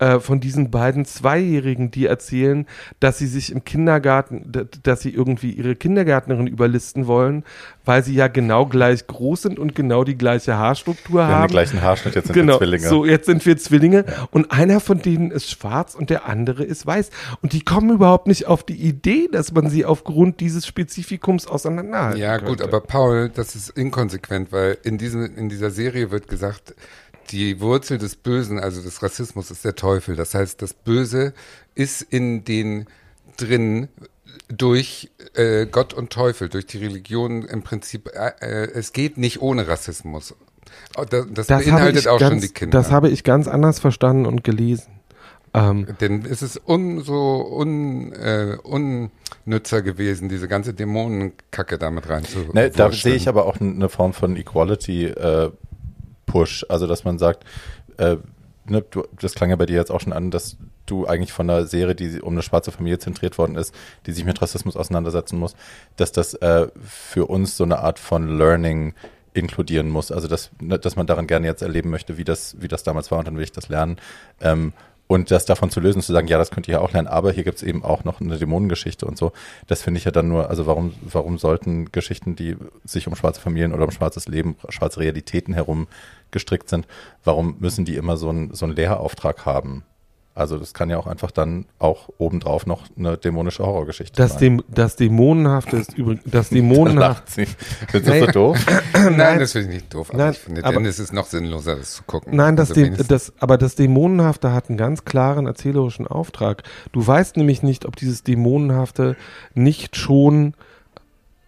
äh, von diesen beiden Zweijährigen, die erzählen, dass sie sich im Kindergarten, dass sie irgendwie ihre Kindergärtnerin überlisten wollen, weil sie ja genau gleich groß sind und genau die gleiche Haarstruktur Wir haben haben. den gleichen Haarschnitt, jetzt sind genau, wir Zwillinge. so jetzt sind wir Zwillinge und einer von denen ist schwarz und der andere ist weiß und die kommen überhaupt nicht auf die Idee, dass man sie aufgrund dieses Spezifikums auseinanderhalten Ja, könnte. gut, aber Paul, das ist inkonsequent, weil in, diesem, in dieser Serie wird gesagt, die Wurzel des Bösen, also des Rassismus, ist der Teufel. Das heißt, das Böse ist in den drin durch äh, Gott und Teufel, durch die Religion im Prinzip, äh, äh, es geht nicht ohne Rassismus. Oh, Das, das, das beinhaltet auch ganz, schon die Kinder. Das habe ich ganz anders verstanden und gelesen. Ähm, Denn es ist un, so un, äh, unnützer gewesen, diese ganze Dämonenkacke damit rein zu Ne, da sehe ich aber auch eine Form von Equality äh, Push, also dass man sagt, äh, ne, du, das klang ja bei dir jetzt auch schon an, dass du eigentlich von einer Serie, die um eine schwarze Familie zentriert worden ist, die sich mit Rassismus auseinandersetzen muss, dass das äh, für uns so eine Art von Learning inkludieren muss, also dass, ne, dass man daran gerne jetzt erleben möchte, wie das, wie das damals war und dann will ich das lernen. Ähm, und das davon zu lösen, zu sagen, ja, das könnt ihr ja auch lernen, aber hier gibt's eben auch noch eine Dämonengeschichte und so. Das finde ich ja dann nur, also warum, warum sollten Geschichten, die sich um schwarze Familien oder um schwarzes Leben, schwarze Realitäten herum gestrickt sind, warum müssen die immer so einen so einen Lehrauftrag haben? Also das kann ja auch einfach dann auch obendrauf noch eine dämonische Horrorgeschichte das, sein. Dem, das Dämonenhafte ist übrigens, das Da Dämonenhafte, sie. Findest du das so doof? Nein, das finde ich nicht doof. Aber Nein, ich finde, aber- denn es ist noch sinnloser, das zu gucken. Nein, das, Also das, aber das Dämonenhafte hat einen ganz klaren erzählerischen Auftrag. Du weißt nämlich nicht, ob dieses Dämonenhafte nicht schon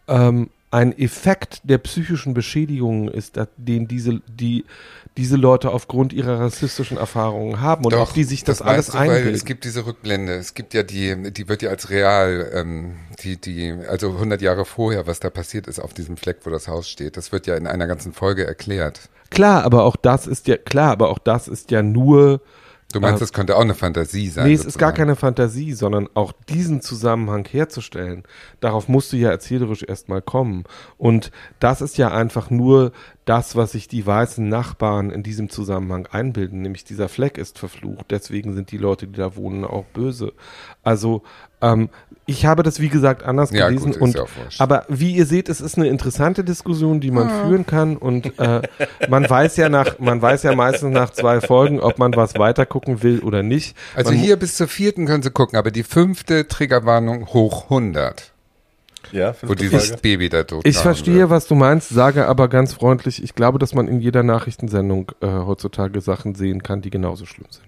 ähm, ein Effekt der psychischen Beschädigungen ist, den diese, die, diese Leute aufgrund ihrer rassistischen Erfahrungen haben und Doch, auf die sich das, das alles du, weil einbildet. es gibt diese Rückblende. Es gibt ja die, die wird ja als real, ähm, die, die, also 100 Jahre vorher, was da passiert ist auf diesem Fleck, wo das Haus steht. Das wird ja in einer ganzen Folge erklärt. Klar, aber auch das ist ja, klar, aber auch das ist ja nur Du meinst, Äh, das könnte auch eine Fantasie sein? Nee, es ist gar sozusagen. keine Fantasie, sondern auch diesen Zusammenhang herzustellen. Darauf musst du ja erzählerisch erstmal kommen. Und das ist ja einfach nur das, was sich die weißen Nachbarn in diesem Zusammenhang einbilden, nämlich dieser Fleck ist verflucht, deswegen sind die Leute, die da wohnen, auch böse. Also ähm, ich habe das, wie gesagt, anders Ja, gelesen. gut, und, ja aber wie ihr seht, es ist eine interessante Diskussion, die man Ah. führen kann. Und äh, man weiß ja nach, man weiß ja meistens nach zwei Folgen, ob man was weiter gucken will oder nicht. Also man, hier bis zur vierten können Sie gucken, aber die fünfte Triggerwarnung hoch 100, Ja, wo dieses Folge. Baby da tot Ich verstehe, was du meinst, sage aber ganz freundlich, ich glaube, dass man in jeder Nachrichtensendung äh, heutzutage Sachen sehen kann, die genauso schlimm sind.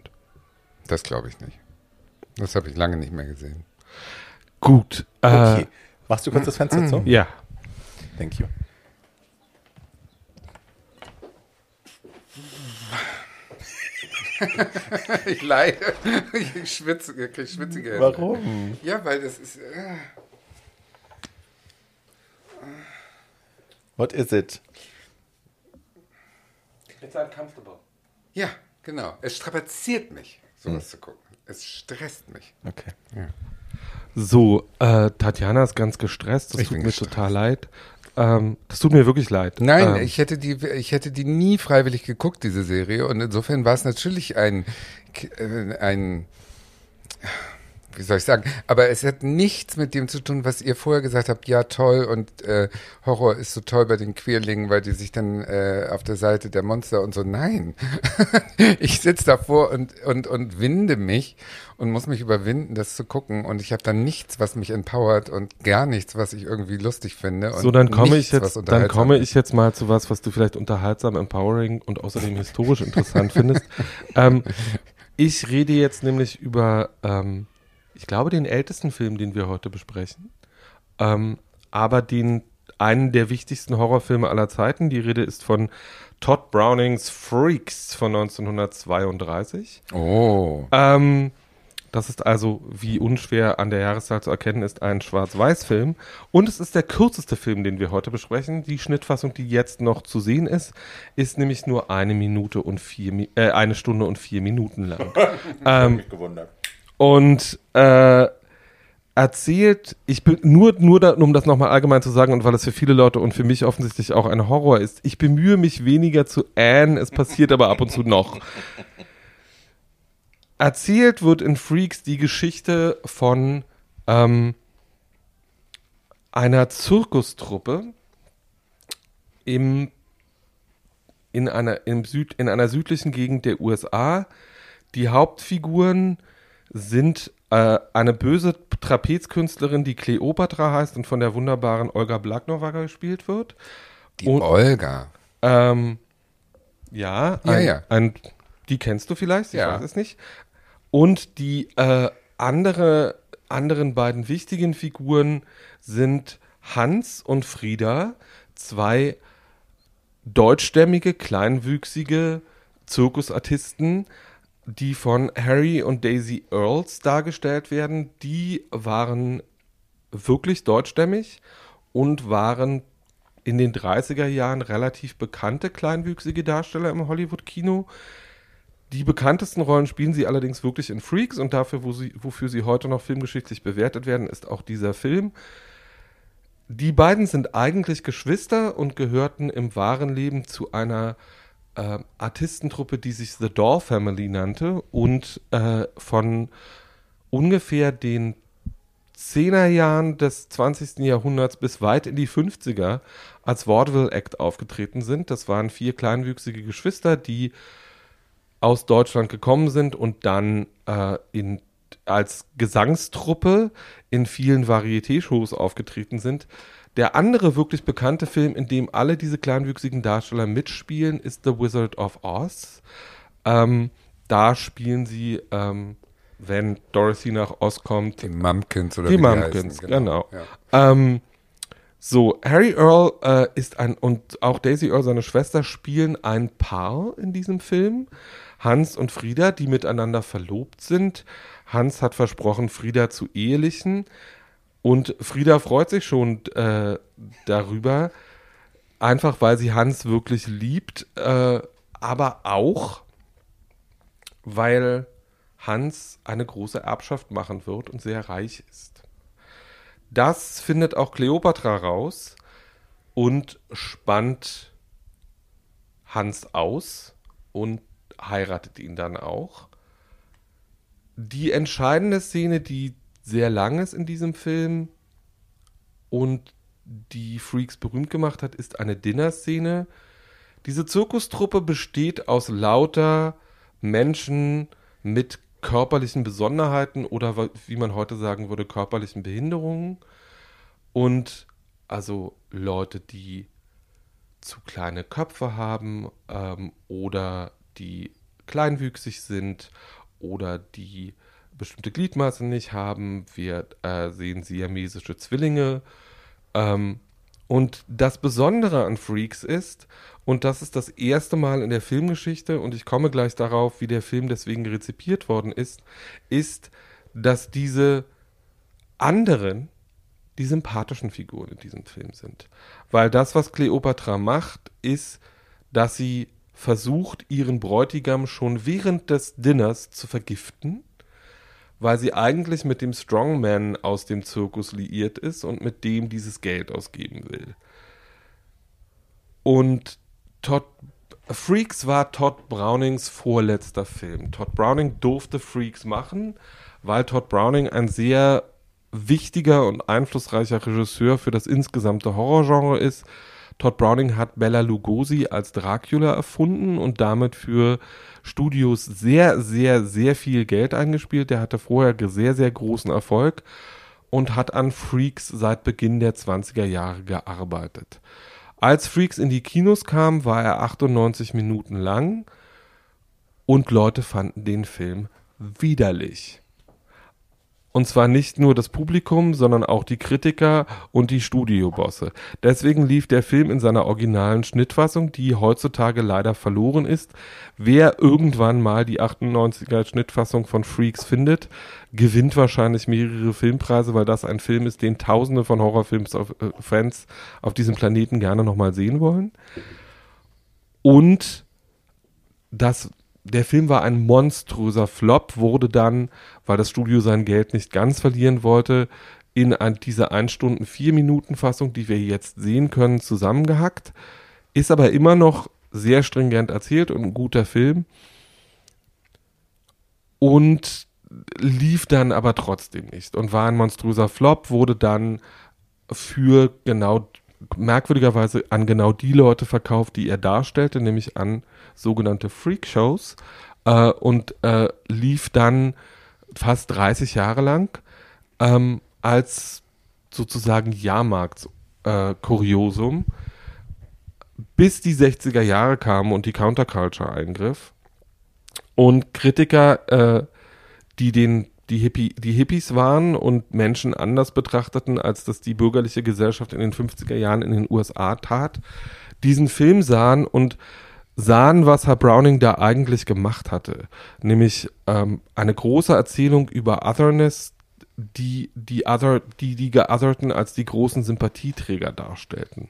Das glaube ich nicht. Das habe ich lange nicht mehr gesehen. Gut. Äh, Okay. Machst du kurz das Fenster zu? Ja. Thank you. Ich leide. Ich schwitze, ich schwitzige Hände. Warum? Ja, weil das ist. Äh, What is it? It's uncomfortable. ja, genau. Es strapaziert mich, sowas zu gucken. Es stresst mich. Okay. So, äh, Tatjana ist ganz gestresst, das Ich tut mir gestresst. total leid. Ähm, das tut mir wirklich leid. Nein, ähm, ich hätte die, ich hätte die nie freiwillig geguckt, diese Serie. Und insofern war es natürlich ein, äh, ein, wie soll ich sagen? Aber es hat nichts mit dem zu tun, was ihr vorher gesagt habt. Ja, toll und äh, Horror ist so toll bei den Queerlingen, weil die sich dann äh, auf der Seite der Monster und so. Nein, ich sitze davor und und und winde mich und muss mich überwinden, das zu gucken. Und ich habe dann nichts, was mich empowert und gar nichts, was ich irgendwie lustig finde. Und so, dann komme nichts, ich jetzt, dann komme ich jetzt mal zu was, was du vielleicht unterhaltsam, empowering und außerdem historisch interessant findest. Ähm, ich rede jetzt nämlich über, ähm, ich glaube, den ältesten Film, den wir heute besprechen, ähm, aber den einen der wichtigsten Horrorfilme aller Zeiten. Die Rede ist von Todd Brownings Freaks von 1932. Oh. Ähm, das ist also, wie unschwer an der Jahreszahl zu erkennen ist, ein Schwarz-Weiß-Film. Und es ist der kürzeste Film, den wir heute besprechen. Die Schnittfassung, die jetzt noch zu sehen ist, ist nämlich nur eine Minute und vier, äh, eine Stunde und vier Minuten lang. ähm, mich gewundert. Und äh, erzählt, ich bin nur, nur da, um das nochmal allgemein zu sagen und weil es für viele Leute und für mich offensichtlich auch ein Horror ist, ich bemühe mich weniger zu Anne, es passiert aber ab und zu noch. Erzählt wird in Freaks die Geschichte von ähm, einer Zirkustruppe im, in, einer, im Süd, in einer südlichen Gegend der USA. Die Hauptfiguren sind äh, eine böse Trapezkünstlerin, die Kleopatra heißt und von der wunderbaren Olga Blagnova gespielt wird. Die Und- Olga. Ähm, ja, Ja, ein, ja. Ein, die kennst du vielleicht, ich Ja. weiß es nicht. Und die äh, andere, anderen beiden wichtigen Figuren sind Hans und Frieda, zwei deutschstämmige, kleinwüchsige Zirkusartisten, die von Harry und Daisy Earls dargestellt werden. Die waren wirklich deutschstämmig und waren in den 30er Jahren relativ bekannte kleinwüchsige Darsteller im Hollywood-Kino. Die bekanntesten Rollen spielen sie allerdings wirklich in Freaks und dafür, wo sie, wofür sie heute noch filmgeschichtlich bewertet werden, ist auch dieser Film. Die beiden sind eigentlich Geschwister und gehörten im wahren Leben zu einer äh, Artistentruppe, die sich The Doll Family nannte und äh, von ungefähr den 10er Jahren des 20. Jahrhunderts bis weit in die 50er als Vaudeville Act aufgetreten sind. Das waren vier kleinwüchsige Geschwister, die aus Deutschland gekommen sind und dann äh, in, als Gesangstruppe in vielen Varieté-Shows aufgetreten sind. Der andere wirklich bekannte Film, in dem alle diese kleinwüchsigen Darsteller mitspielen, ist The Wizard of Oz. Ähm, da spielen sie, ähm, wenn Dorothy nach Oz kommt, Die Mumpkins oder die wie Mumpkins, heißen, genau. Ja. Ähm, so, Harry Earl äh, ist ein, und auch Daisy Earl, seine Schwester, spielen ein Paar in diesem Film. Hans und Frieda, die miteinander verlobt sind. Hans hat versprochen, Frieda zu ehelichen. Und Frieda freut sich schon äh, darüber, einfach weil sie Hans wirklich liebt, äh, aber auch, weil Hans eine große Erbschaft machen wird und sehr reich ist. Das findet auch Kleopatra raus und spannt Hans aus und heiratet ihn dann auch. Die entscheidende Szene, die sehr lang ist in diesem Film und die Freaks berühmt gemacht hat, ist eine Dinner-Szene. Diese Zirkustruppe besteht aus lauter Menschen mit körperlichen Besonderheiten oder wie man heute sagen würde, körperlichen Behinderungen. Und also Leute, die zu kleine Köpfe haben ähm, oder die kleinwüchsig sind oder die bestimmte Gliedmaßen nicht haben. Wir äh, sehen siamesische Zwillinge. Ähm, und das Besondere an Freaks ist, und das ist das erste Mal in der Filmgeschichte, und ich komme gleich darauf, wie der Film deswegen rezipiert worden ist, ist, dass diese anderen die sympathischen Figuren in diesem Film sind. Weil das, was Cleopatra macht, ist, dass sie versucht, ihren Bräutigam schon während des Dinners zu vergiften, weil sie eigentlich mit dem Strongman aus dem Zirkus liiert ist und mit dem dieses Geld ausgeben will. Und Todd Freaks war Todd Brownings vorletzter Film. Todd Browning durfte Freaks machen, weil Todd Browning ein sehr wichtiger und einflussreicher Regisseur für das insgesamte Horrorgenre ist. Todd Browning hat Bella Lugosi als Dracula erfunden und damit für Studios sehr, sehr, sehr viel Geld eingespielt. Der hatte vorher sehr, sehr großen Erfolg und hat an Freaks seit Beginn der 20er Jahre gearbeitet. Als Freaks in die Kinos kam, war er 98 Minuten lang und Leute fanden den Film widerlich. Und zwar nicht nur das Publikum, sondern auch die Kritiker und die Studiobosse. Deswegen lief der Film in seiner originalen Schnittfassung, die heutzutage leider verloren ist. Wer irgendwann mal die 98er Schnittfassung von Freaks findet, gewinnt wahrscheinlich mehrere Filmpreise, weil das ein Film ist, den tausende von Horrorfilms-Fans äh, auf diesem Planeten gerne nochmal sehen wollen. Und das der Film war ein monströser Flop, wurde dann, weil das Studio sein Geld nicht ganz verlieren wollte, in ein, diese 1 Stunden 4 Minuten Fassung, die wir jetzt sehen können, zusammengehackt. Ist aber immer noch sehr stringent erzählt und ein guter Film. Und lief dann aber trotzdem nicht und war ein monströser Flop, wurde dann für genau merkwürdigerweise an genau die Leute verkauft, die er darstellte, nämlich an sogenannte Freakshows äh, und äh, lief dann fast 30 Jahre lang ähm, als sozusagen Jahrmarktskuriosum, äh, bis die 60er Jahre kamen und die Counterculture eingriff und Kritiker, äh, die den die, Hippie, die Hippies waren und Menschen anders betrachteten, als das die bürgerliche Gesellschaft in den 50er Jahren in den USA tat, diesen Film sahen und sahen, was Herr Browning da eigentlich gemacht hatte. Nämlich ähm, eine große Erzählung über Otherness, die die, Other, die die Geotherten als die großen Sympathieträger darstellten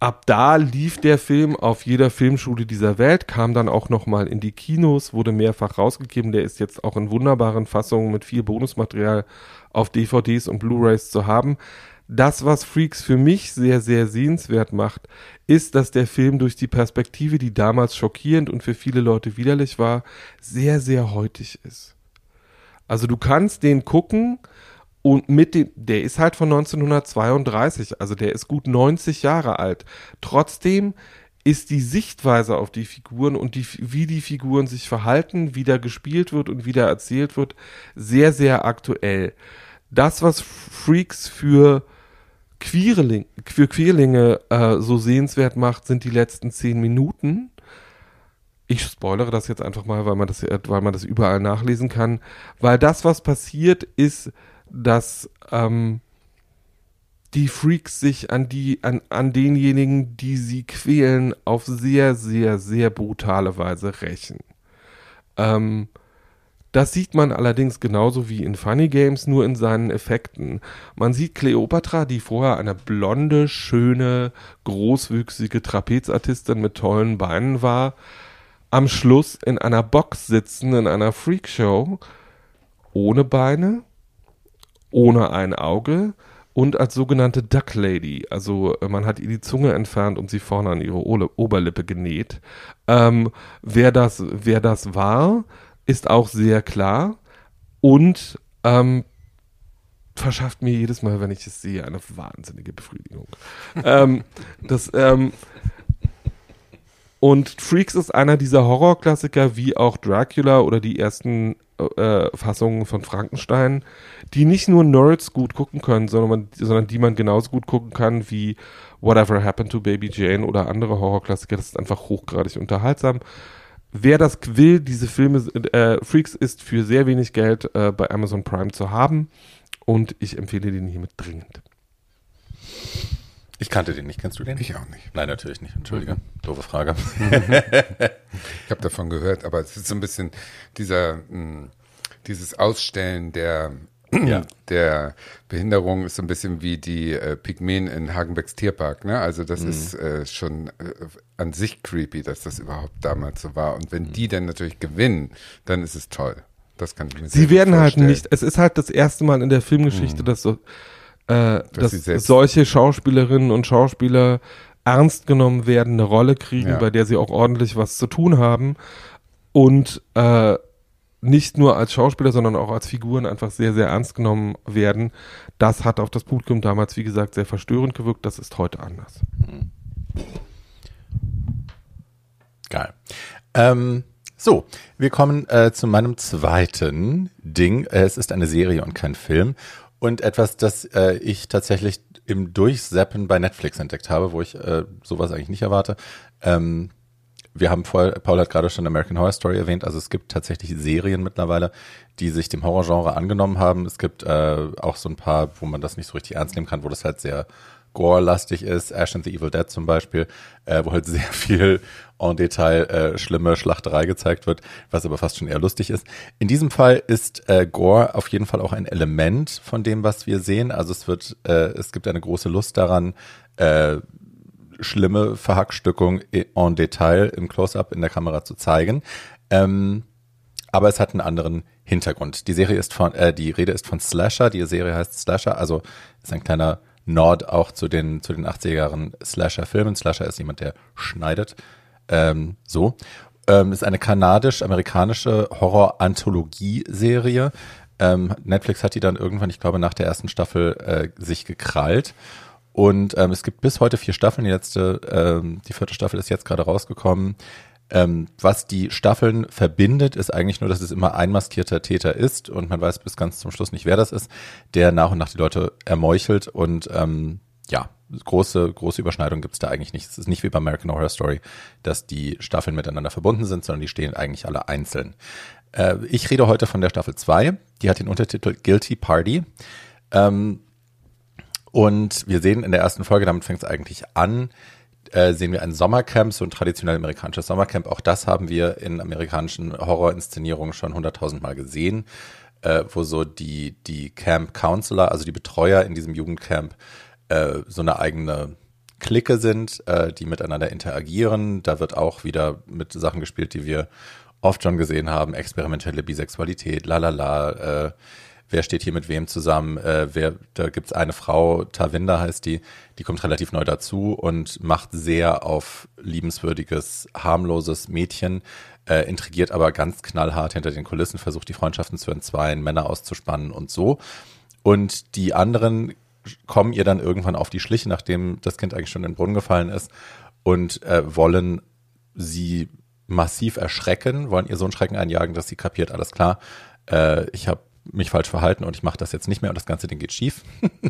ab da lief der Film auf jeder Filmschule dieser Welt, kam dann auch nochmal in die Kinos, wurde mehrfach rausgegeben. Der ist jetzt auch in wunderbaren Fassungen mit viel Bonusmaterial auf DVDs und Blu-rays zu haben. Das, was Freaks für mich sehr, sehr sehenswert macht, ist, dass der Film durch die Perspektive, die damals schockierend und für viele Leute widerlich war, sehr, sehr heutig ist. Also du kannst den gucken und mit dem, der ist halt von 1932, also der ist gut 90 Jahre alt. Trotzdem ist die Sichtweise auf die Figuren und die, wie die Figuren sich verhalten, wie da gespielt wird und wie da erzählt wird, sehr, sehr aktuell. Das, was Freaks für Queerling, für Queerlinge äh, so sehenswert macht, sind die letzten zehn Minuten. Ich spoilere das jetzt einfach mal, weil man das, weil man das überall nachlesen kann. Weil das, was passiert, ist, dass ähm, die Freaks sich an die, an, an denjenigen, die sie quälen, auf sehr, sehr, sehr brutale Weise rächen. Ähm, das sieht man allerdings genauso wie in Funny Games, nur in seinen Effekten. Man sieht Cleopatra, die vorher eine blonde, schöne, großwüchsige Trapezartistin mit tollen Beinen war, am Schluss in einer Box sitzen, in einer Freakshow, ohne Beine, ohne ein Auge und als sogenannte Duck Lady. Also äh, man hat ihr die Zunge entfernt und sie vorne an ihre Oberlippe genäht. Ähm, wer, das, wer das war, ist auch sehr klar und ähm, verschafft mir jedes Mal, wenn ich es sehe, eine wahnsinnige Befriedigung. ähm, das, ähm, und Freaks ist einer dieser Horrorklassiker, wie auch Dracula oder die ersten äh, Fassungen von Frankenstein, die nicht nur Nerds gut gucken können, sondern, man, sondern die man genauso gut gucken kann wie Whatever Happened to Baby Jane oder andere Horrorklassiker. Das ist einfach hochgradig unterhaltsam. Wer das will, diese Filme, äh, Freaks ist für sehr wenig Geld äh, bei Amazon Prime zu haben und ich empfehle den hiermit dringend. Ich kannte den nicht. Kennst du den? Ich auch nicht. Nein, natürlich nicht. Entschuldige. Doofe Frage. Ich habe davon gehört, aber es ist so ein bisschen dieser, mh, dieses Ausstellen der, Ja. der Behinderung ist so ein bisschen wie die äh, Pygmäen in Hagenbecks Tierpark. Ne? Also das ist äh, schon äh, an sich creepy, dass das überhaupt damals so war. Und wenn die dann natürlich gewinnen, dann ist es toll. Das kann ich mir sehr Sie gut werden halt nicht, es ist halt das erste Mal in der Filmgeschichte, dass so, äh, dass selbst- solche Schauspielerinnen und Schauspieler ernst genommen werden, eine Rolle kriegen, Ja. bei der sie auch ordentlich was zu tun haben und äh, nicht nur als Schauspieler, sondern auch als Figuren einfach sehr, sehr ernst genommen werden. Das hat auf das Publikum damals, wie gesagt, sehr verstörend gewirkt. Das ist heute anders. Geil. Ähm, so, wir kommen äh, zu meinem zweiten Ding. Äh, Es ist eine Serie und kein Film. Und etwas, das äh, ich tatsächlich im Durchseppen bei Netflix entdeckt habe, wo ich äh, sowas eigentlich nicht erwarte. Ähm, wir haben vorher, Paul hat gerade schon American Horror Story erwähnt, also es gibt tatsächlich Serien mittlerweile, die sich dem Horrorgenre angenommen haben. Es gibt äh, auch so ein paar, wo man das nicht so richtig ernst nehmen kann, wo das halt sehr gore-lastig ist. Ash and the Evil Dead zum Beispiel, äh, wo halt sehr viel en Detail äh, schlimme Schlachterei gezeigt wird, was aber fast schon eher lustig ist. In diesem Fall ist äh, Gore auf jeden Fall auch ein Element von dem, was wir sehen. Also es wird, äh, es gibt eine große Lust daran, äh, schlimme Verhackstückung en Detail im Close-up in der Kamera zu zeigen. Ähm, aber es hat einen anderen Hintergrund. Die Serie ist von, äh, die Rede ist von Slasher. Die Serie heißt Slasher, also ist ein kleiner Nord auch zu den zu den 80er Jahren Slasher-Filmen. Slasher ist jemand, der schneidet. Ähm, so ähm, ist eine kanadisch-amerikanische Horror-Anthologie-Serie. Ähm, Netflix hat die dann irgendwann, ich glaube, nach der ersten Staffel äh, sich gekrallt. Und ähm, es gibt bis heute vier Staffeln. Die letzte, ähm, die vierte Staffel ist jetzt gerade rausgekommen. Ähm, was die Staffeln verbindet, ist eigentlich nur, dass es immer ein maskierter Täter ist und man weiß bis ganz zum Schluss nicht, wer das ist, der nach und nach die Leute ermeuchelt und ähm, ja, große, große Überschneidung gibt es da eigentlich nicht. Es ist nicht wie bei American Horror Story, dass die Staffeln miteinander verbunden sind, sondern die stehen eigentlich alle einzeln. Äh, ich rede heute von der Staffel 2, die hat den Untertitel Guilty Party. Ähm, und wir sehen in der ersten Folge, damit fängt es eigentlich an, äh, sehen wir ein Sommercamp, so ein traditionell amerikanisches Sommercamp. Auch das haben wir in amerikanischen Horrorinszenierungen schon hunderttausend Mal gesehen, äh, wo so die, die Camp Counselor, also die Betreuer in diesem Jugendcamp, äh, so eine eigene Clique sind, äh, die miteinander interagieren. Da wird auch wieder mit Sachen gespielt, die wir oft schon gesehen haben, experimentelle Bisexualität, lalala, äh, wer steht hier mit wem zusammen, äh, wer, da gibt's eine Frau, Tavinda heißt die, die kommt relativ neu dazu und macht sehr auf liebenswürdiges, harmloses Mädchen, äh, intrigiert aber ganz knallhart hinter den Kulissen, versucht die Freundschaften zu entzweien, Männer auszuspannen und so. Und die anderen kommen ihr dann irgendwann auf die Schliche, nachdem das Kind eigentlich schon in den Brunnen gefallen ist und äh, wollen sie massiv erschrecken, wollen ihr so einen Schrecken einjagen, dass sie kapiert, alles klar, äh, ich habe mich falsch verhalten und ich mache das jetzt nicht mehr und das ganze Ding geht schief.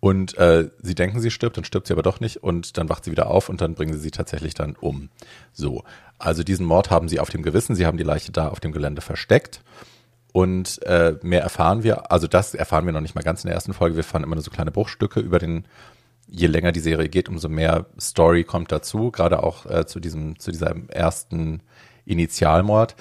und äh, sie denken, sie stirbt, dann stirbt sie aber doch nicht und dann wacht sie wieder auf und dann bringen sie sie tatsächlich dann um. So, also diesen Mord haben sie auf dem Gewissen, sie haben die Leiche da auf dem Gelände versteckt. Und äh, mehr erfahren wir, also das erfahren wir noch nicht mal ganz in der ersten Folge. Wir erfahren immer nur so kleine Bruchstücke über den, je länger die Serie geht, umso mehr Story kommt dazu, gerade auch äh, zu diesem, zu diesem ersten Initialmord.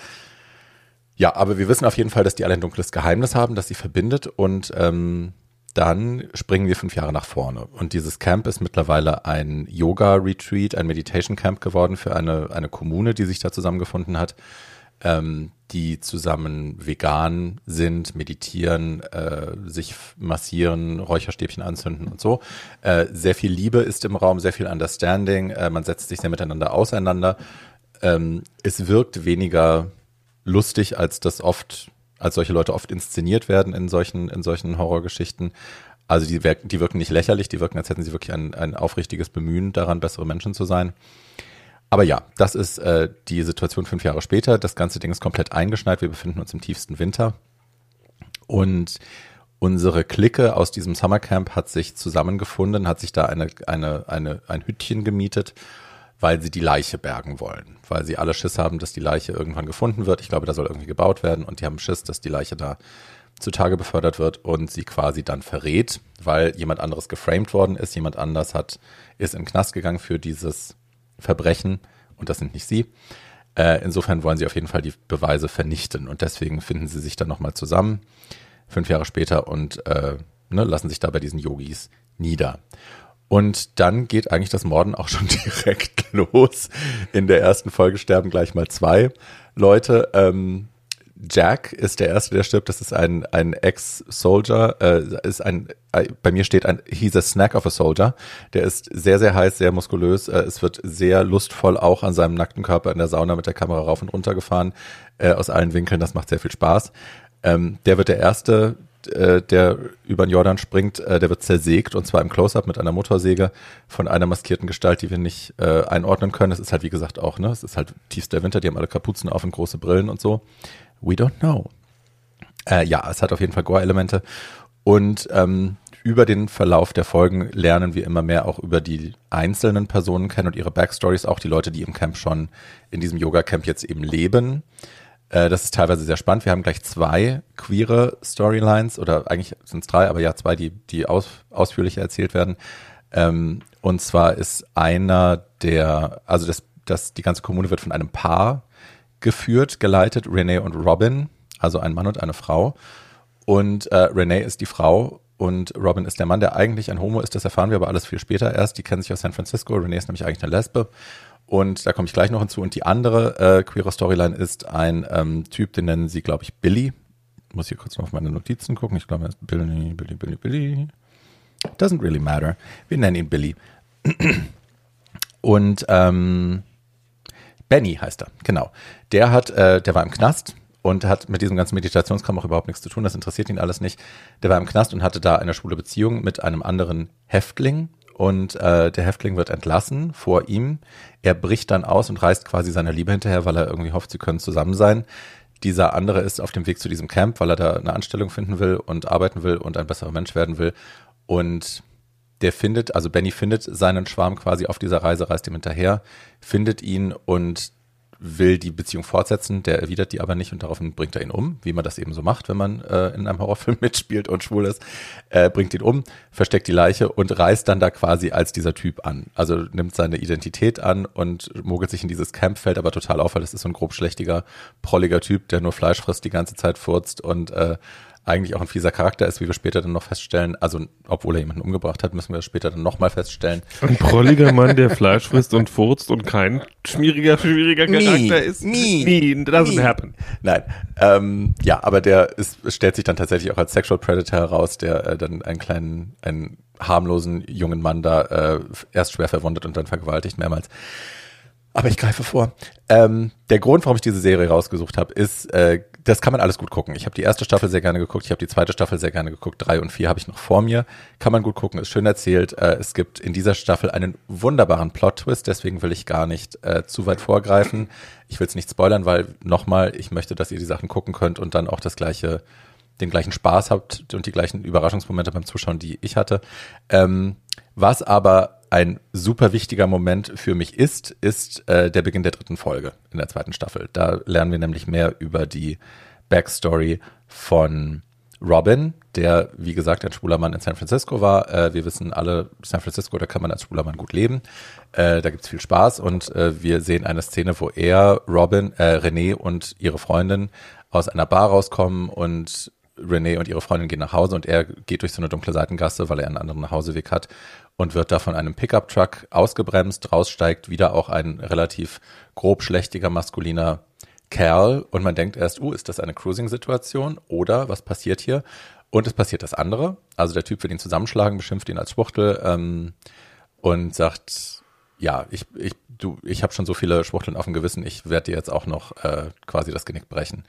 Ja, aber wir wissen auf jeden Fall, dass die alle ein dunkles Geheimnis haben, das sie verbindet und ähm, dann springen wir fünf Jahre nach vorne. Und dieses Camp ist mittlerweile ein Yoga-Retreat, ein Meditation-Camp geworden für eine, eine Kommune, die sich da zusammengefunden hat. ähm, die zusammen vegan sind, meditieren, äh, sich massieren, Räucherstäbchen anzünden und so. Äh, sehr viel Liebe ist im Raum, sehr viel Understanding, äh, man setzt sich sehr miteinander auseinander. Ähm, es wirkt weniger lustig, als das oft, als solche Leute oft inszeniert werden in solchen, in solchen Horrorgeschichten. Also die, wirken, die wirken nicht lächerlich, die wirken, als hätten sie wirklich ein, ein aufrichtiges Bemühen daran, bessere Menschen zu sein. Aber ja, das ist äh, die Situation fünf Jahre später. Das ganze Ding ist komplett eingeschneit. Wir befinden uns im tiefsten Winter. Und unsere Clique aus diesem Summercamp hat sich zusammengefunden, hat sich da eine, eine, eine, ein Hüttchen gemietet, weil sie die Leiche bergen wollen. Weil sie alle Schiss haben, dass die Leiche irgendwann gefunden wird. Ich glaube, da soll irgendwie gebaut werden und die haben Schiss, dass die Leiche da zutage befördert wird und sie quasi dann verrät, weil jemand anderes geframed worden ist. Jemand anders hat, ist in den Knast gegangen für dieses Verbrechen und das sind nicht sie. Äh, insofern wollen sie auf jeden Fall die Beweise vernichten und deswegen finden sie sich dann nochmal zusammen, fünf Jahre später und äh, ne, lassen sich da bei diesen Yogis nieder. Und dann geht eigentlich das Morden auch schon direkt los. In der ersten Folge sterben gleich mal zwei Leute. Ähm, Jack ist der erste, der stirbt. Das ist ein, ein Ex-Soldier. Äh, ist ein, äh, bei mir steht ein, he's a snack of a soldier. Der ist sehr, sehr heiß, sehr muskulös. Äh, es wird sehr lustvoll auch an seinem nackten Körper in der Sauna mit der Kamera rauf und runter gefahren, äh, aus allen Winkeln. Das macht sehr viel Spaß. Ähm, der wird der erste, äh, der über den Jordan springt. Äh, der wird zersägt und zwar im Close-Up mit einer Motorsäge von einer maskierten Gestalt, die wir nicht äh, einordnen können. Es ist halt, wie gesagt, auch, ne, es ist halt tiefster Winter. Die haben alle Kapuzen auf und große Brillen und so. We don't know. Äh, ja, es hat auf jeden Fall Gore-Elemente. Und ähm, über den Verlauf der Folgen lernen wir immer mehr auch über die einzelnen Personen kennen und ihre Backstories, auch die Leute, die im Camp schon in diesem Yoga-Camp jetzt eben leben. Äh, das ist teilweise sehr spannend. Wir haben gleich zwei queere Storylines oder eigentlich sind es drei, aber ja, zwei, die, die aus, ausführlicher erzählt werden. Ähm, und zwar ist einer der, also das, das, die ganze Kommune wird von einem Paar geführt, geleitet, Renee und Robin, also ein Mann und eine Frau. Und äh, Renee ist die Frau und Robin ist der Mann, der eigentlich ein Homo ist. Das erfahren wir aber alles viel später erst. Die kennen sich aus San Francisco. Renee ist nämlich eigentlich eine Lesbe. Und da komme ich gleich noch hinzu. Und die andere äh, queere Storyline ist ein ähm, Typ, den nennen sie, glaube ich, Billy. Muss hier kurz noch auf meine Notizen gucken. Ich glaube, er ist Billy, Billy, Billy, Billy. Doesn't really matter. Wir nennen ihn Billy. Und ähm, Benny heißt er, genau. Der hat, äh, der war im Knast und hat mit diesem ganzen Meditationskram auch überhaupt nichts zu tun. Das interessiert ihn alles nicht. Der war im Knast und hatte da eine schwule Beziehung mit einem anderen Häftling. Und äh, der Häftling wird entlassen vor ihm. Er bricht dann aus und reist quasi seiner Liebe hinterher, weil er irgendwie hofft, sie können zusammen sein. Dieser andere ist auf dem Weg zu diesem Camp, weil er da eine Anstellung finden will und arbeiten will und ein besserer Mensch werden will. Und der findet, also Benny findet seinen Schwarm quasi auf dieser Reise, reist ihm hinterher, findet ihn und will die Beziehung fortsetzen, der erwidert die aber nicht und daraufhin bringt er ihn um, wie man das eben so macht, wenn man äh, in einem Horrorfilm mitspielt und schwul ist, äh, bringt ihn um, versteckt die Leiche und reist dann da quasi als dieser Typ an. Also nimmt seine Identität an und mogelt sich in dieses Camp, fällt aber total auf, weil das ist so ein grob schlechtiger, prolliger Typ, der nur Fleisch frisst, die ganze Zeit furzt und äh, eigentlich auch ein fieser Charakter ist, wie wir später dann noch feststellen. Also, obwohl er jemanden umgebracht hat, müssen wir später dann nochmal feststellen. Ein prolliger Mann, der Fleisch frisst und furzt und kein schmieriger, schwieriger Charakter nie, ist. Nie. Nie. Doesn't nie. happen. Nein. Ähm, ja, aber der ist, stellt sich dann tatsächlich auch als Sexual Predator heraus, der äh, dann einen kleinen, einen harmlosen jungen Mann da äh, erst schwer verwundet und dann vergewaltigt mehrmals. Aber ich greife vor. Ähm, der Grund, warum ich diese Serie rausgesucht habe, ist, äh, das kann man alles gut gucken. Ich habe die erste Staffel sehr gerne geguckt, ich habe die zweite Staffel sehr gerne geguckt, drei und vier habe ich noch vor mir. Kann man gut gucken, ist schön erzählt. Äh, es gibt in dieser Staffel einen wunderbaren Plot-Twist, deswegen will ich gar nicht äh, zu weit vorgreifen. Ich will es nicht spoilern, weil nochmal, ich möchte, dass ihr die Sachen gucken könnt und dann auch das gleiche, den gleichen Spaß habt und die gleichen Überraschungsmomente beim Zuschauen, die ich hatte. Ähm, was aber ein super wichtiger Moment für mich ist, ist äh, der Beginn der dritten Folge in der zweiten Staffel. Da lernen wir nämlich mehr über die Backstory von Robin, der, wie gesagt, ein schwuler Mann in San Francisco war. Äh, wir wissen alle, San Francisco, da kann man als schwuler Mann gut leben. Äh, da gibt's viel Spaß und äh, wir sehen eine Szene, wo er, Robin, äh, René und ihre Freundin aus einer Bar rauskommen und René und ihre Freundin gehen nach Hause und er geht durch so eine dunkle Seitengasse, weil er einen anderen Nachhauseweg hat und wird da von einem Pickup-Truck ausgebremst. Raussteigt wieder auch ein relativ grob schlechtiger maskuliner Kerl und man denkt erst, uh, ist das eine Cruising-Situation oder was passiert hier? Und es passiert das andere. Also der Typ will ihn zusammenschlagen, beschimpft ihn als Schwuchtel ähm, und sagt, ja, ich, ich, du, ich habe schon so viele Schwuchteln auf dem Gewissen, ich werde dir jetzt auch noch äh, quasi das Genick brechen.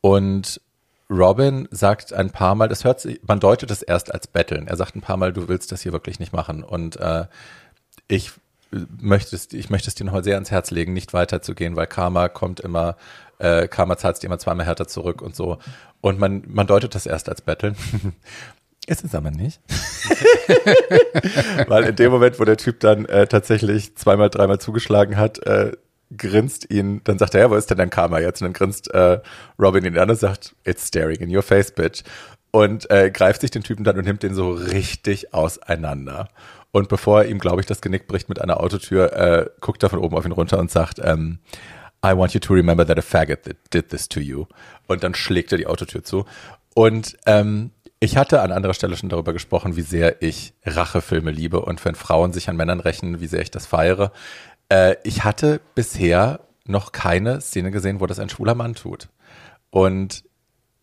Und Robin sagt ein paar Mal, das hört sich, man deutet es erst als Betteln. Er sagt ein paar Mal, du willst das hier wirklich nicht machen. Und äh, ich möchte es, ich möchte es dir noch sehr ans Herz legen, nicht weiterzugehen, weil Karma kommt immer, äh, Karma zahlt dir immer zweimal härter zurück und so. Und man, man deutet das erst als Betteln. Ist es aber nicht. Weil in dem Moment, wo der Typ dann äh, tatsächlich zweimal, dreimal zugeschlagen hat, äh, grinst ihn, dann sagt er, ja, wo ist denn dein Karma jetzt? Und dann grinst äh, Robin ihn an und sagt, it's staring in your face, bitch. Und äh, greift sich den Typen dann und nimmt den so richtig auseinander. Und bevor er ihm, glaube ich, das Genick bricht mit einer Autotür, äh, guckt er von oben auf ihn runter und sagt, ähm, I want you to remember that a faggot did this to you. Und dann schlägt er die Autotür zu. Und ähm, ich hatte an anderer Stelle schon darüber gesprochen, wie sehr ich Rachefilme liebe und wenn Frauen sich an Männern rächen, wie sehr ich das feiere. Äh, ich hatte bisher noch keine Szene gesehen, wo das ein schwuler Mann tut. Und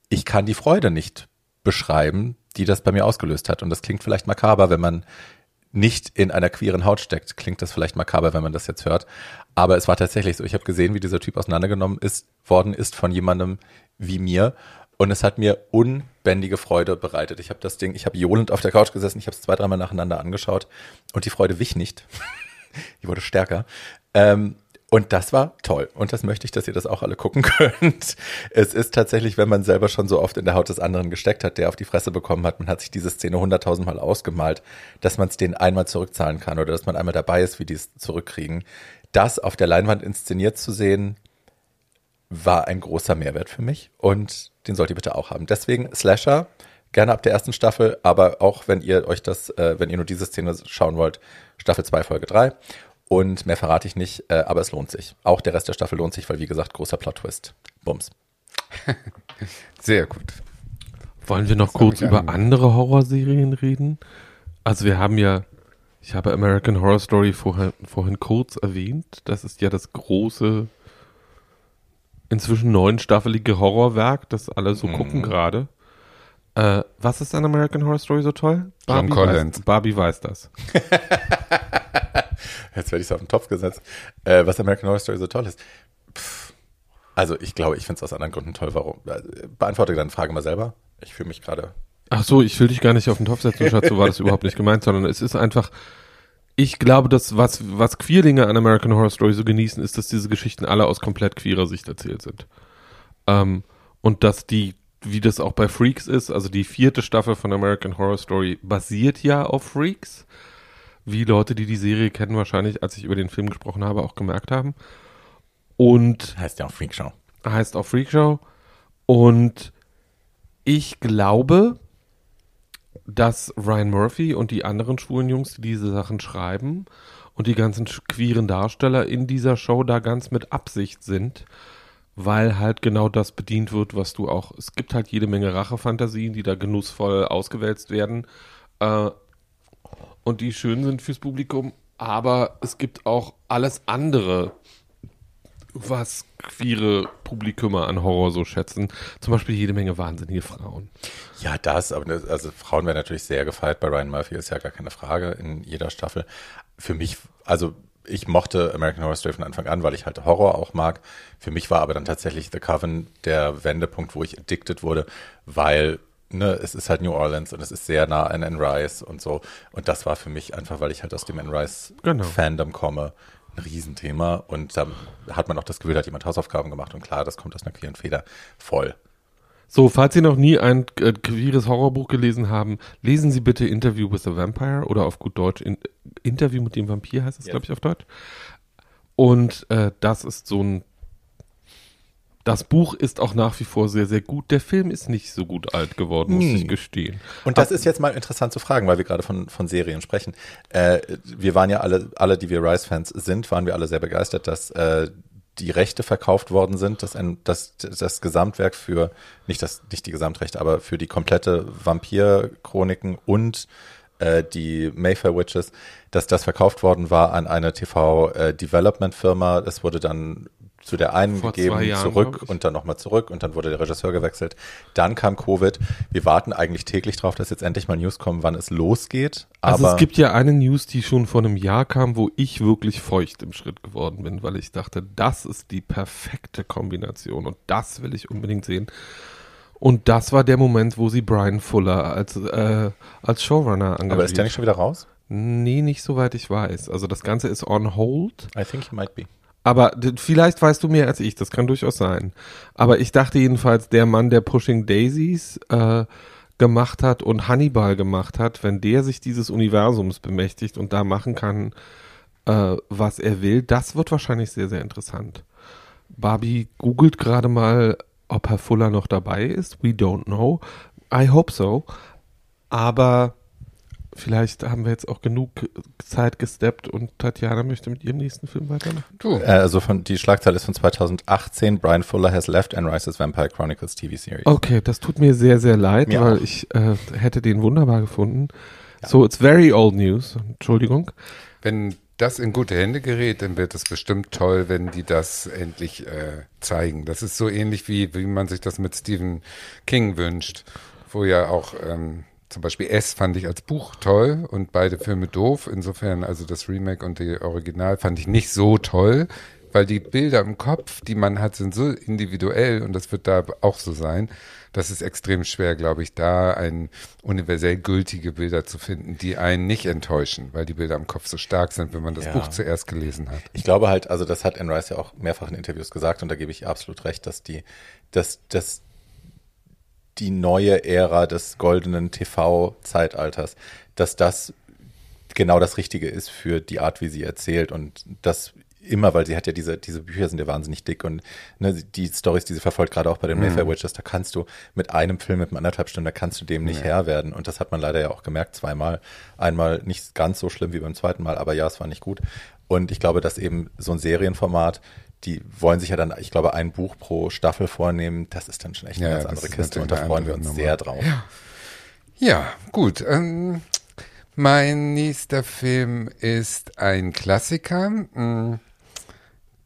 ich kann die Freude nicht beschreiben, die das bei mir ausgelöst hat. Und das klingt vielleicht makaber, wenn man nicht in einer queeren Haut steckt, klingt das vielleicht makaber, wenn man das jetzt hört. Aber es war tatsächlich so. Ich habe gesehen, wie dieser Typ auseinandergenommen ist, worden ist von jemandem wie mir. Und es hat mir unbändige Freude bereitet. Ich habe das Ding, ich habe johlend auf der Couch gesessen, ich habe es zwei, dreimal nacheinander angeschaut und die Freude wich nicht. die wurde stärker. Ähm, und das war toll. Und das möchte ich, dass ihr das auch alle gucken könnt. Es ist tatsächlich, wenn man selber schon so oft in der Haut des anderen gesteckt hat, der auf die Fresse bekommen hat, man hat sich diese Szene hunderttausendmal ausgemalt, dass man es denen einmal zurückzahlen kann oder dass man einmal dabei ist, wie die es zurückkriegen. Das auf der Leinwand inszeniert zu sehen, war ein großer Mehrwert für mich und den sollt ihr bitte auch haben. Deswegen Slasher, gerne ab der ersten Staffel, aber auch wenn ihr euch das, äh, wenn ihr nur diese Szene schauen wollt, Staffel 2, Folge 3. Und mehr verrate ich nicht, äh, aber es lohnt sich. Auch der Rest der Staffel lohnt sich, weil wie gesagt, großer Plot-Twist. Bums. Sehr gut. Wollen wir noch das kurz über andere Horrorserien reden? Also wir haben ja, ich habe American Horror Story vorher, vorhin kurz erwähnt. Das ist ja das große inzwischen neunstaffelige Horrorwerk, das alle so mhm. gucken gerade. Äh, was ist an American Horror Story so toll? Barbie John Collins. Weiß, Barbie weiß das. Jetzt werde ich es auf den Topf gesetzt. Äh, was American Horror Story so toll ist. Pff. Also ich glaube, ich finde es aus anderen Gründen toll. Warum? Äh, beantworte deine Frage mal selber. Ich fühle mich gerade. Ach so, ich will dich gar nicht auf den Topf setzen, Schatz, so war das überhaupt nicht gemeint, sondern es ist einfach, ich glaube, dass was, was Queerlinge an American Horror Story so genießen, ist, dass diese Geschichten alle aus komplett queerer Sicht erzählt sind. Ähm, und dass die, wie das auch bei Freaks ist, also die vierte Staffel von American Horror Story basiert ja auf Freaks. Wie Leute, die die Serie kennen, wahrscheinlich, als ich über den Film gesprochen habe, auch gemerkt haben. Und. Heißt ja auch Freakshow. Heißt auch Freakshow. Und ich glaube, dass Ryan Murphy und die anderen schwulen Jungs, die diese Sachen schreiben und die ganzen queeren Darsteller in dieser Show da ganz mit Absicht sind, weil halt genau das bedient wird, was du auch. Es gibt halt jede Menge Rachefantasien, die da genussvoll ausgewälzt werden äh, und die schön sind fürs Publikum, aber es gibt auch alles andere, was queere Publikumer an Horror so schätzen. Zum Beispiel jede Menge wahnsinnige Frauen. Ja, das, aber das, also Frauen werden natürlich sehr gefeiert bei Ryan Murphy, ist ja gar keine Frage in jeder Staffel. Für mich, also ich mochte American Horror Story von Anfang an, weil ich halt Horror auch mag. Für mich war aber dann tatsächlich The Coven der Wendepunkt, wo ich addicted wurde, weil ne, es ist halt New Orleans und es ist sehr nah an Anne Rice und so. Und das war für mich einfach, weil ich halt aus dem Anne Rice genau. Fandom komme, ein Riesenthema. Und da hat man auch das Gefühl, da hat jemand Hausaufgaben gemacht. Und klar, das kommt aus einer queeren Feder voll. So, falls Sie noch nie ein äh, queeres Horrorbuch gelesen haben, lesen Sie bitte Interview with the Vampire oder auf gut Deutsch in, Interview mit dem Vampir heißt es, yes. glaube ich, auf Deutsch. Und äh, das ist so ein das Buch ist auch nach wie vor sehr, sehr gut. Der Film ist nicht so gut alt geworden, muss hm. ich gestehen. Und das Aber, ist jetzt mal interessant zu fragen, weil wir gerade von, von Serien sprechen. Äh, wir waren ja alle, alle, die wir Rise-Fans sind, waren wir alle sehr begeistert, dass äh, die Rechte verkauft worden sind, dass ein, dass das Gesamtwerk für, nicht das, nicht die Gesamtrechte, aber für die komplette Vampir-Chroniken und äh, die Mayfair Witches, dass das verkauft worden war an eine TV-Development-Firma. Es wurde dann zu der einen Vor gegeben, Jahren, zurück und dann nochmal zurück und dann wurde der Regisseur gewechselt. Dann kam Covid. Wir warten eigentlich täglich drauf, dass jetzt endlich mal News kommen, wann es losgeht. Also Aber es gibt ja eine News, die schon vor einem Jahr kam, wo ich wirklich feucht im Schritt geworden bin, weil ich dachte, das ist die perfekte Kombination und das will ich unbedingt sehen. Und das war der Moment, wo sie Brian Fuller als, äh, als Showrunner engagiert. aber ist der nicht schon wieder raus? Nee, nicht soweit ich weiß. Also das Ganze ist on hold. I think he might be. Aber vielleicht weißt du mehr als ich, das kann durchaus sein. Aber ich dachte jedenfalls, der Mann, der Pushing Daisies äh, gemacht hat und Hannibal gemacht hat, wenn der sich dieses Universums bemächtigt und da machen kann, äh, was er will, das wird wahrscheinlich sehr, sehr interessant. Barbie googelt gerade mal, ob Herr Fuller noch dabei ist. We don't know. I hope so. Aber vielleicht haben wir jetzt auch genug Zeit gesteppt und Tatjana möchte mit ihrem nächsten Film weitermachen. Du, Äh, Also von, die Schlagzeile ist von 2018. Brian Fuller has left Anne Rice's Vampire Chronicles TV Series. Okay, das tut mir sehr, sehr leid, Mir weil auch. ich äh, hätte den wunderbar gefunden. So, it's very old news. Entschuldigung. wenn das in gute Hände gerät, dann wird es bestimmt toll, wenn die das endlich äh, zeigen. Das ist so ähnlich wie, wie man sich das mit Stephen King wünscht, wo ja auch ähm, zum Beispiel S fand ich als Buch toll und beide Filme doof. Insofern, also das Remake und die Original fand ich nicht so toll, weil die Bilder im Kopf, die man hat, sind so individuell und das wird da auch so sein. Das ist extrem schwer, glaube ich, da ein universell gültige Bilder zu finden, die einen nicht enttäuschen, weil die Bilder im Kopf so stark sind, wenn man das Ja. Buch zuerst gelesen hat. Ich glaube halt, also das hat Anne Rice ja auch mehrfach in Interviews gesagt und da gebe ich absolut recht, dass die, dass, dass die neue Ära des goldenen TV-Zeitalters, dass das genau das Richtige ist für die Art, wie sie erzählt und das immer, weil sie hat ja diese, diese Bücher sind ja wahnsinnig dick und ne, die Stories, die sie verfolgt, gerade auch bei den Mayfair Witches, da kannst du mit einem Film, mit einem anderthalb Stunden, da kannst du dem nicht Herr werden und das hat man leider ja auch gemerkt zweimal. Einmal nicht ganz so schlimm wie beim zweiten Mal, aber ja, es war nicht gut. Und ich glaube, dass eben so ein Serienformat, die wollen sich ja dann, ich glaube, ein Buch pro Staffel vornehmen, das ist dann schon echt eine Ja, ganz das andere ist Kiste und da freuen wir uns Nummer. sehr drauf. Ja, gut. Ähm, mein nächster Film ist ein Klassiker. Mm,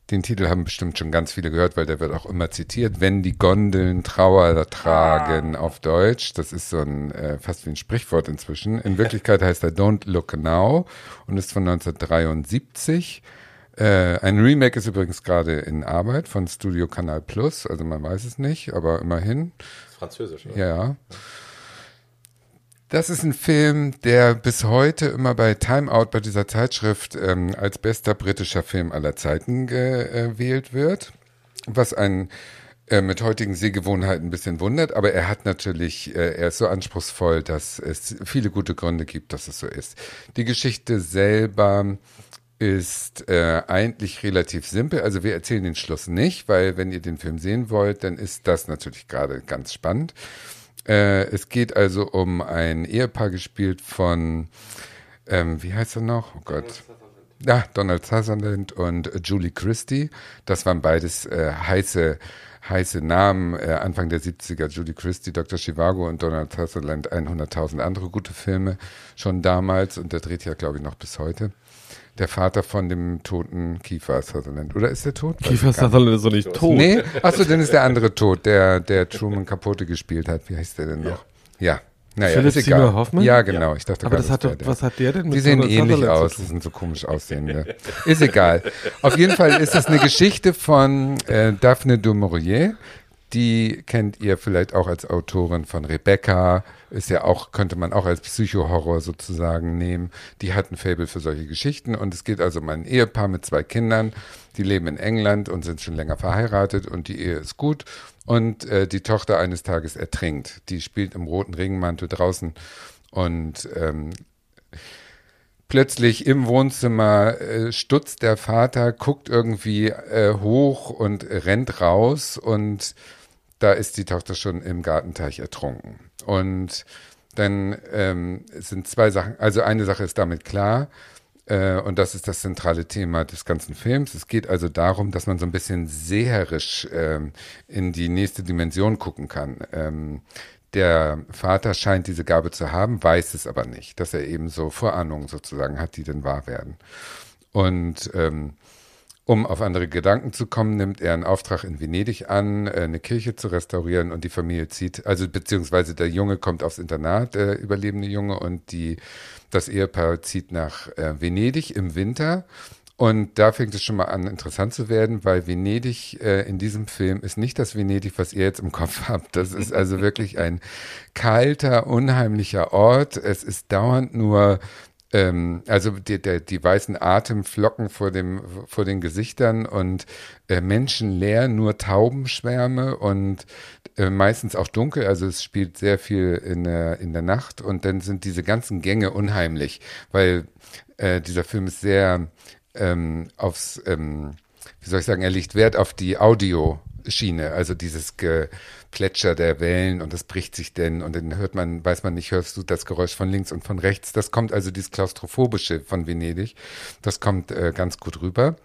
Den Titel haben bestimmt schon ganz viele gehört, weil der wird auch immer zitiert. Wenn die Gondeln Trauer tragen auf Deutsch. Das ist so ein äh, fast wie ein Sprichwort inzwischen. In Wirklichkeit heißt er Don't Look Now und ist von 1973. Äh, ein Remake ist übrigens gerade in Arbeit von Studio Canal Plus. Also man weiß es nicht, aber immerhin. Französisch, oder? Ja. Das ist ein Film, der bis heute immer bei Time Out, bei dieser Zeitschrift, ähm, als bester britischer Film aller Zeiten gewählt wird. Was einen äh, mit heutigen Sehgewohnheiten ein bisschen wundert, aber er hat natürlich, äh, er ist so anspruchsvoll, dass es viele gute Gründe gibt, dass es so ist. Die Geschichte selber ist äh, eigentlich relativ simpel. Also wir erzählen den Schluss nicht, weil wenn ihr den Film sehen wollt, dann ist das natürlich gerade ganz spannend. Äh, es geht also um ein Ehepaar gespielt von, ähm, wie heißt er noch? Oh Gott. Ja, Donald Sutherland und Julie Christie. Das waren beides äh, heiße, heiße Namen. Äh, Anfang der 70er Julie Christie, Dr. Chivago und Donald Sutherland 100.000 andere gute Filme schon damals und der dreht ja, glaube ich, noch bis heute. Der Vater von dem toten Kiefer Sutherland. Oder ist der tot? Kiefer gar. Sutherland ist doch nicht tot. Nee, achso, dann ist der andere tot, der, der Truman Capote gespielt hat. Wie heißt der denn noch? Ja. Naja, Philip ist egal. Seymour Hoffman? Ja, genau. Ich dachte Aber gerade, das hat doch, was hat der denn mit Die sehen ähnlich Sutherland aus, das tun? sind so komisch aussehende. Ist egal. Auf jeden Fall ist es eine Geschichte von äh, Daphne du Maurier. Die kennt ihr vielleicht auch als Autorin von Rebecca. Ist ja auch, könnte man auch als Psychohorror sozusagen nehmen. Die hat ein Fable für solche Geschichten. Und es geht also um ein Ehepaar mit zwei Kindern. Die leben in England und sind schon länger verheiratet und die Ehe ist gut. Und äh, die Tochter eines Tages ertrinkt. Die spielt im roten Regenmantel draußen und ähm, plötzlich im Wohnzimmer äh, stutzt der Vater, guckt irgendwie äh, hoch und rennt raus und da ist die Tochter schon im Gartenteich ertrunken. Und dann ähm, sind zwei Sachen, also eine Sache ist damit klar, äh, und das ist das zentrale Thema des ganzen Films. Es geht also darum, dass man so ein bisschen seherisch ähm, in die nächste Dimension gucken kann. Ähm, der Vater scheint diese Gabe zu haben, weiß es aber nicht, dass er eben so Vorahnungen sozusagen hat, die dann wahr werden. Und ähm, Um auf andere Gedanken zu kommen, nimmt er einen Auftrag in Venedig an, äh, eine Kirche zu restaurieren und die Familie zieht, also beziehungsweise der Junge kommt aufs Internat, der überlebende Junge, und die, das Ehepaar zieht nach äh, Venedig im Winter. Und da fängt es schon mal an, interessant zu werden, weil Venedig äh, in diesem Film ist nicht das Venedig, was ihr jetzt im Kopf habt. Das ist also wirklich ein kalter, unheimlicher Ort. Es ist dauernd nur ähm, also die, die, die weißen Atemflocken vor, dem, vor den Gesichtern und äh, menschenleer, nur Taubenschwärme und äh, meistens auch dunkel, also es spielt sehr viel in der, in der Nacht und dann sind diese ganzen Gänge unheimlich, weil äh, dieser Film ist sehr ähm, aufs, ähm, wie soll ich sagen, er legt Wert auf die Audioschiene, also dieses Geplätscher der Wellen und das bricht sich denn und dann hört man, weiß man nicht, hörst du das Geräusch von links und von rechts. Das kommt also dieses Klaustrophobische von Venedig, das kommt äh, ganz gut rüber.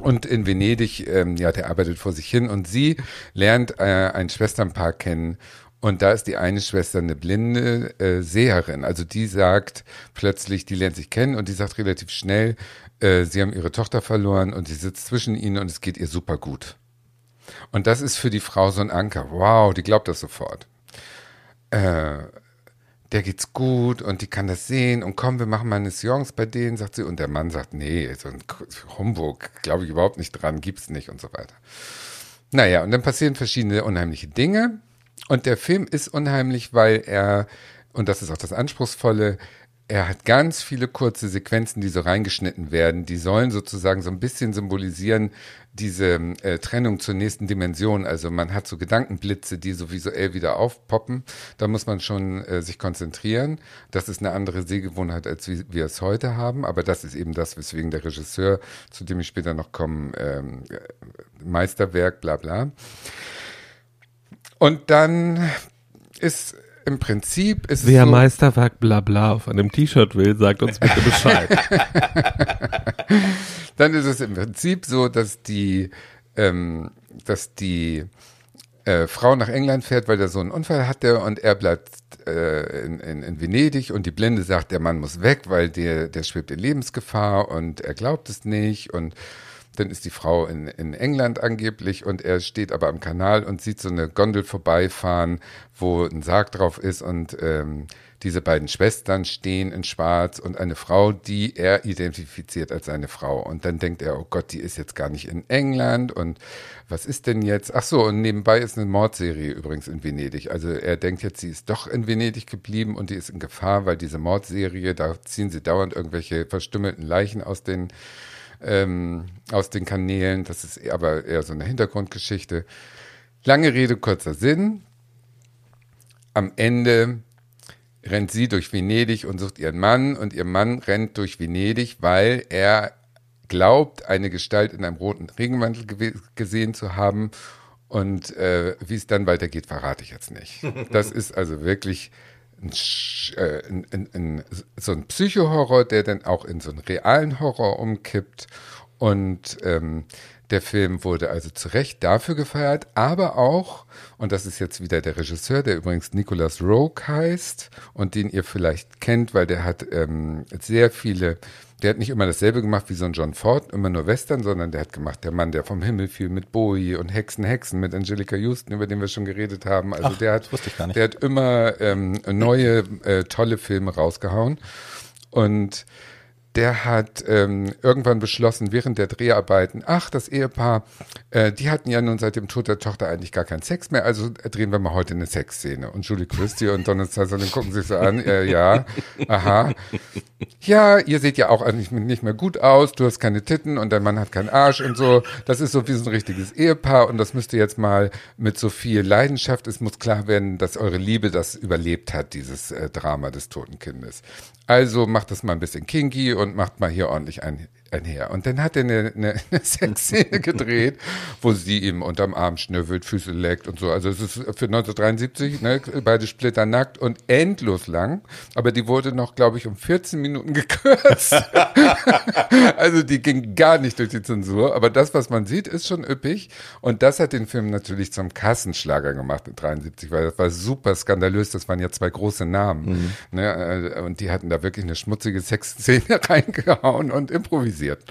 Und in Venedig, ähm, ja, der arbeitet vor sich hin und sie lernt äh, ein Schwesternpaar kennen und da ist die eine Schwester eine blinde äh, Seherin. Also die sagt plötzlich, die lernt sich kennen und die sagt relativ schnell, äh, sie haben ihre Tochter verloren und sie sitzt zwischen ihnen und es geht ihr super gut. Und das ist für die Frau so ein Anker. Wow, die glaubt das sofort. Äh, der geht's gut und die kann das sehen und komm, wir machen mal eine Seance bei denen, sagt sie. Und der Mann sagt, nee, so ein Humbug, glaube ich überhaupt nicht dran, gibt's nicht und so weiter. Naja, und dann passieren verschiedene unheimliche Dinge. Und der Film ist unheimlich, weil er, und das ist auch das Anspruchsvolle, er hat ganz viele kurze Sequenzen, die so reingeschnitten werden. Die sollen sozusagen so ein bisschen symbolisieren diese äh, Trennung zur nächsten Dimension. Also man hat so Gedankenblitze, die so visuell wieder aufpoppen. Da muss man schon äh, sich konzentrieren. Das ist eine andere Sehgewohnheit, als wie wir es heute haben. Aber das ist eben das, weswegen der Regisseur, zu dem ich später noch komme, ähm, Meisterwerk, bla bla. Und dann ist im Prinzip ist Wer es so, Meisterwerk bla bla auf einem T-Shirt will, sagt uns bitte Bescheid. dann ist es im Prinzip so, dass die, ähm, dass die äh, Frau nach England fährt, weil der so einen Unfall hatte und er bleibt äh, in, in, in Venedig und die Blinde sagt, der Mann muss weg, weil der, der schwebt in Lebensgefahr und er glaubt es nicht und dann ist die Frau in, in England angeblich und er steht aber am Kanal und sieht so eine Gondel vorbeifahren, wo ein Sarg drauf ist und ähm, diese beiden Schwestern stehen in Schwarz und eine Frau, die er identifiziert als seine Frau. Und dann denkt er, oh Gott, die ist jetzt gar nicht in England und was ist denn jetzt? Ach so, und nebenbei ist eine Mordserie übrigens in Venedig. Also er denkt jetzt, sie ist doch in Venedig geblieben und die ist in Gefahr, weil diese Mordserie, da ziehen sie dauernd irgendwelche verstümmelten Leichen aus den ähm, aus den Kanälen. Das ist aber eher so eine Hintergrundgeschichte. Lange Rede, kurzer Sinn. Am Ende rennt sie durch Venedig und sucht ihren Mann und ihr Mann rennt durch Venedig, weil er glaubt, eine Gestalt in einem roten Regenmantel gesehen zu haben. Und äh, wie es dann weitergeht, verrate ich jetzt nicht. Das ist also wirklich äh, ein, ein, ein, so ein Psychohorror, der dann auch in so einen realen Horror umkippt. Und ähm, der Film wurde also zu Recht dafür gefeiert, aber auch, und das ist jetzt wieder der Regisseur, der übrigens Nicholas Rogue heißt und den ihr vielleicht kennt, weil der hat ähm, sehr viele der hat nicht immer dasselbe gemacht wie so ein John Ford, immer nur Western, sondern der hat gemacht Der Mann, der vom Himmel fiel mit Bowie und Hexen, Hexen mit Angelica Houston, über den wir schon geredet haben. Also Ach, der hat, wusste ich gar nicht. der hat immer ähm, neue äh, tolle Filme rausgehauen und der hat ähm, irgendwann beschlossen, während der Dreharbeiten, ach, das Ehepaar, äh, die hatten ja nun seit dem Tod der Tochter eigentlich gar keinen Sex mehr, also drehen wir mal heute eine Sexszene. Und Julie Christie und Donald Sutherland gucken sich so an, äh, ja, aha. Ja, ihr seht ja auch eigentlich nicht mehr gut aus, du hast keine Titten und dein Mann hat keinen Arsch und so. Das ist so wie so ein richtiges Ehepaar und das müsst ihr jetzt mal mit so viel Leidenschaft, es muss klar werden, dass eure Liebe das überlebt hat, dieses äh, Drama des toten Kindes. Also macht das mal ein bisschen kinky und macht mal hier ordentlich ein, einher. Und dann hat er eine, eine, eine Sexszene gedreht, wo sie ihm unterm Arm schnüffelt, Füße leckt und so. Also es ist für 1973, ne, beide Splitter nackt und endlos lang. Aber die wurde noch, glaube ich, um 14 Minuten gekürzt. also die ging gar nicht durch die Zensur. Aber das, was man sieht, ist schon üppig. Und das hat den Film natürlich zum Kassenschlager gemacht in 73, weil das war super skandalös. Das waren ja zwei große Namen. Mhm. Ne, und die hatten da wirklich eine schmutzige Sexszene reingehauen und improvisiert improvisiert.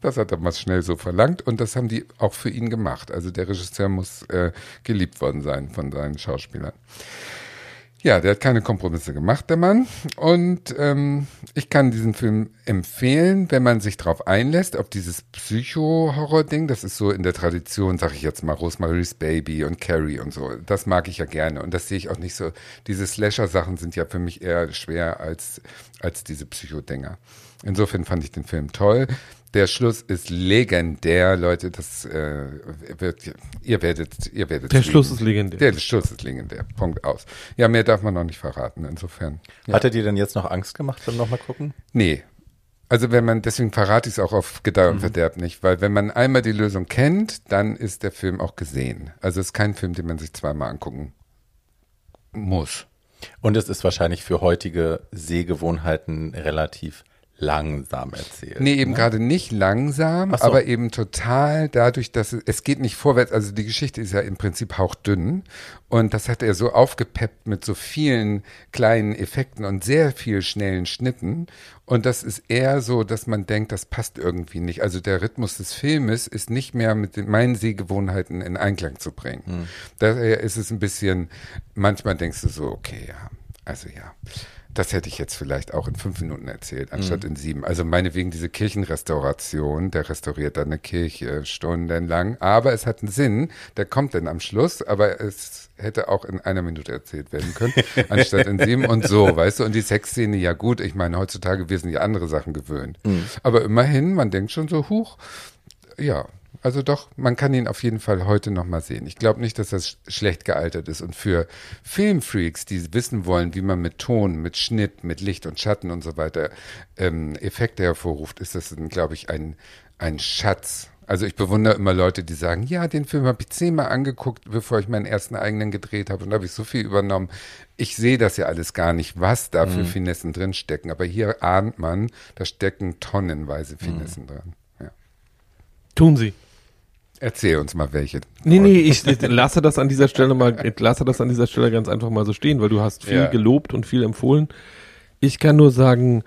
Das hat er mal schnell so verlangt und das haben die auch für ihn gemacht. Also der Regisseur muss äh, geliebt worden sein von seinen Schauspielern. Ja, der hat keine Kompromisse gemacht, der Mann. Und ähm, ich kann diesen Film empfehlen, wenn man sich darauf einlässt, auf dieses Psycho-Horror-Ding. Das ist so in der Tradition, sag ich jetzt mal, Rosemary's Baby und Carrie und so. Das mag ich ja gerne. Und das sehe ich auch nicht so. Diese Slasher-Sachen sind ja für mich eher schwer als, als diese Psycho-Dinger. Insofern fand ich den Film toll. Der Schluss ist legendär, Leute. Das äh, wird, ihr werdet, ihr werdet. Der lieben. Schluss ist legendär. Der Schluss ist legendär. Punkt aus. Ja, mehr darf man noch nicht verraten. Insofern. Ja. Hat er dir denn jetzt noch Angst gemacht beim nochmal gucken? Nee. Also wenn man, deswegen verrate ich es auch auf Gedeih und Verderb nicht, weil wenn man einmal die Lösung kennt, dann ist der Film auch gesehen. Also es ist kein Film, den man sich zweimal angucken muss. Und es ist wahrscheinlich für heutige Sehgewohnheiten relativ langsam erzählt. Nee, eben ne? gerade nicht langsam, so. aber eben total dadurch, dass es, es geht nicht vorwärts. Also die Geschichte ist ja im Prinzip hauchdünn und das hat er so aufgepeppt mit so vielen kleinen Effekten und sehr viel schnellen Schnitten. Und das ist eher so, dass man denkt, das passt irgendwie nicht. Also der Rhythmus des Filmes ist nicht mehr mit den, meinen Sehgewohnheiten in Einklang zu bringen. Hm. Daher ist es ein bisschen, manchmal denkst du so, okay, ja, also ja. Das hätte ich jetzt vielleicht auch in fünf Minuten erzählt, anstatt in sieben. Also meinetwegen diese Kirchenrestauration, der restauriert dann eine Kirche stundenlang, aber es hat einen Sinn, der kommt dann am Schluss, aber es hätte auch in einer Minute erzählt werden können, anstatt in sieben und so, weißt du. Und die Sexszene, ja gut, ich meine, heutzutage, wir sind ja andere Sachen gewöhnt. Aber immerhin, man denkt schon so, huch, ja, also doch, man kann ihn auf jeden Fall heute noch mal sehen. Ich glaube nicht, dass das sch- schlecht gealtert ist. Und für Filmfreaks, die wissen wollen, wie man mit Ton, mit Schnitt, mit Licht und Schatten und so weiter ähm, Effekte hervorruft, ist das, glaube ich, ein, ein Schatz. Also ich bewundere immer Leute, die sagen, ja, den Film habe ich zehnmal angeguckt, bevor ich meinen ersten eigenen gedreht habe und da habe ich so viel übernommen. Ich sehe das ja alles gar nicht, was da für Finessen drin stecken. Aber hier ahnt man, da stecken tonnenweise Finessen drin. Ja. Tun sie. Erzähl uns mal welche. Nee, nee, ich, lasse das an dieser Stelle mal, ich lasse das an dieser Stelle ganz einfach mal so stehen, weil du hast viel Ja. gelobt und viel empfohlen. Ich kann nur sagen,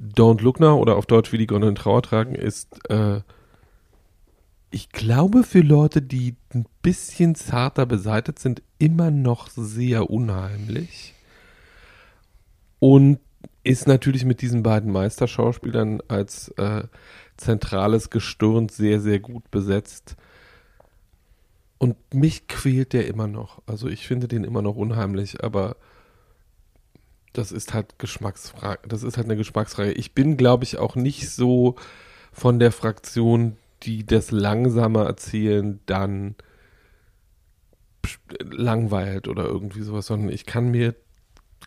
Don't Look Now oder auf Deutsch wie die Gondeln Trauer tragen ist, äh, ich glaube für Leute, die ein bisschen zarter beseitet sind, immer noch sehr unheimlich. Und ist natürlich mit diesen beiden Meisterschauspielern als äh, zentrales Gestirn sehr, sehr gut besetzt. Und mich quält der immer noch. Also ich finde den immer noch unheimlich, aber das ist halt Geschmacksfrage. Das ist halt eine Geschmacksfrage. Ich bin, glaube ich, auch nicht so von der Fraktion, die das langsame Erzählen dann langweilt oder irgendwie sowas, sondern ich kann mir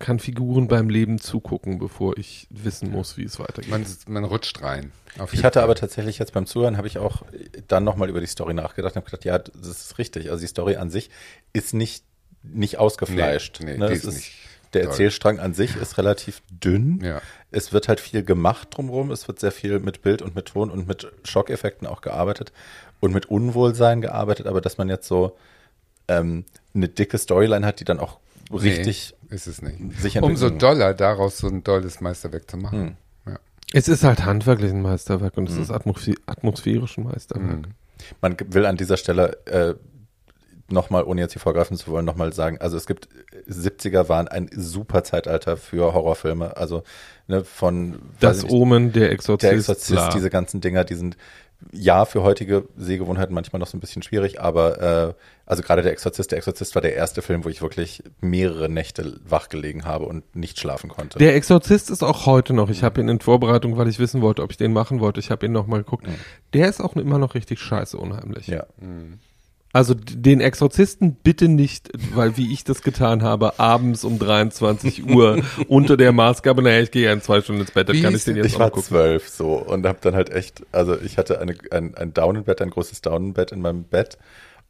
kann Figuren beim Leben zugucken, bevor ich wissen muss, wie es weitergeht. Man, man rutscht rein. Auf Ich hatte Fall. aber tatsächlich jetzt beim Zuhören, habe ich auch dann nochmal über die Story nachgedacht und habe gedacht, ja, das ist richtig. Also die Story an sich ist nicht, nicht ausgefleischt. Nee, nee, ne? ist ist nicht der doll. Erzählstrang an sich ist relativ dünn. Ja. Es wird halt viel gemacht drumherum. Es wird sehr viel mit Bild und mit Ton und mit Schockeffekten auch gearbeitet und mit Unwohlsein gearbeitet. Aber dass man jetzt so ähm, eine dicke Storyline hat, die dann auch richtig nee, ist es nicht. sich Umso doller daraus so ein dolles Meisterwerk zu machen. Ja. Es ist halt handwerklich ein Meisterwerk und es ist atmosphä atmosphärisch ein Meisterwerk. Man will an dieser Stelle äh, nochmal, ohne jetzt hier vorgreifen zu wollen, nochmal sagen, also es gibt, 70er waren ein super Zeitalter für Horrorfilme, also ne, von Das nicht, Omen, der Exorzist, der Exorzist, bla. diese ganzen Dinger, die sind ja für heutige Sehgewohnheiten manchmal noch so ein bisschen schwierig, aber äh, also gerade der Exorzist, der Exorzist war der erste Film, wo ich wirklich mehrere Nächte wach gelegen habe und nicht schlafen konnte. Der Exorzist ist auch heute noch. Ich habe ihn in Vorbereitung, weil ich wissen wollte, ob ich den machen wollte. Ich habe ihn noch mal geguckt. Der ist auch immer noch richtig scheiße unheimlich. ja. Also den Exorzisten bitte nicht, weil wie ich das getan habe, abends um 23 Uhr unter der Maßgabe, naja, ich gehe ja in zwei Stunden ins Bett, dann Wie kann ich den jetzt Ich auch war mal gucken. zwölf so und habe dann halt echt, also ich hatte eine, ein, ein Daunenbett, ein großes Daunenbett in meinem Bett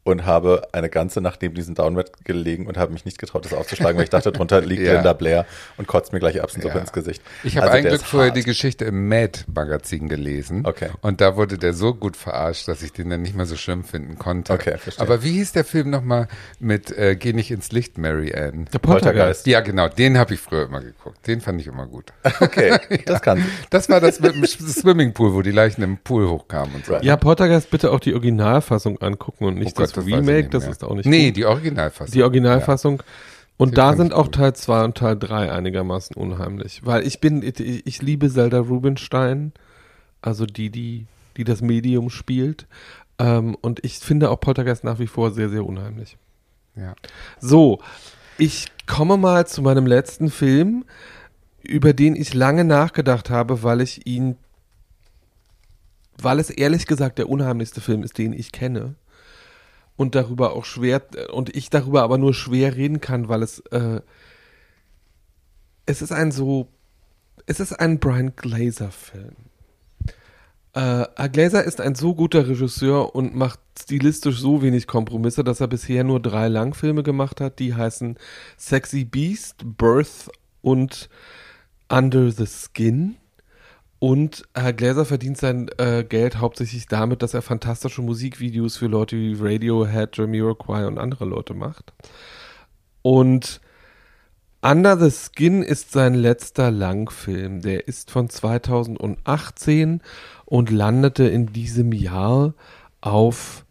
und habe eine ganze Nacht neben diesem Downward gelegen und habe mich nicht getraut, das aufzuschlagen, weil ich dachte, drunter liegt Ja. Linda Blair und kotzt mir gleich Erbsensuppe Ja. ins Gesicht. Ich habe Also ist vorher hart. die Geschichte im Mad-Magazin gelesen. Okay. Und da wurde der so gut verarscht, dass ich den dann nicht mehr so schlimm finden konnte. Okay, verstehe. Aber wie hieß der Film nochmal mit äh, Geh nicht ins Licht, Mary Ann? Der Poltergeist. Ja, genau, den habe ich früher immer geguckt. Den fand ich immer gut. Okay, das kann. Das war das mit dem Swimmingpool, wo die Leichen im Pool hochkamen und so. Right. Ja, Poltergeist bitte auch die Originalfassung angucken und nicht Oh Gott, das ich Remake, das ist auch nicht Nee, gut. die Originalfassung. Die Originalfassung. Und Den da sind auch gut. Teil 2 und Teil 3 einigermaßen unheimlich. Weil ich bin, ich, ich liebe Zelda Rubinstein, also die, die, die das Medium spielt. Ähm, und ich finde auch Poltergeist nach wie vor sehr, sehr unheimlich. Ja. So, ich komme mal zu meinem letzten Film, über den ich lange nachgedacht habe, weil ich ihn, weil es ehrlich gesagt der unheimlichste Film ist, den ich kenne. Und darüber auch schwer, und ich darüber aber nur schwer reden kann, weil es, äh, es ist ein so, es ist ein Brian Glazer Film. Äh, Glazer ist ein so guter Regisseur und macht stilistisch so wenig Kompromisse, dass er bisher nur drei Langfilme gemacht hat, die heißen Sexy Beast, Birth und Under the Skin. Und Herr Gläser verdient sein äh, Geld hauptsächlich damit, dass er fantastische Musikvideos für Leute wie Radiohead, Jamiroquai und andere Leute macht. Und Under the Skin ist sein letzter Langfilm. Der ist von 2018 und landete in diesem Jahr auf,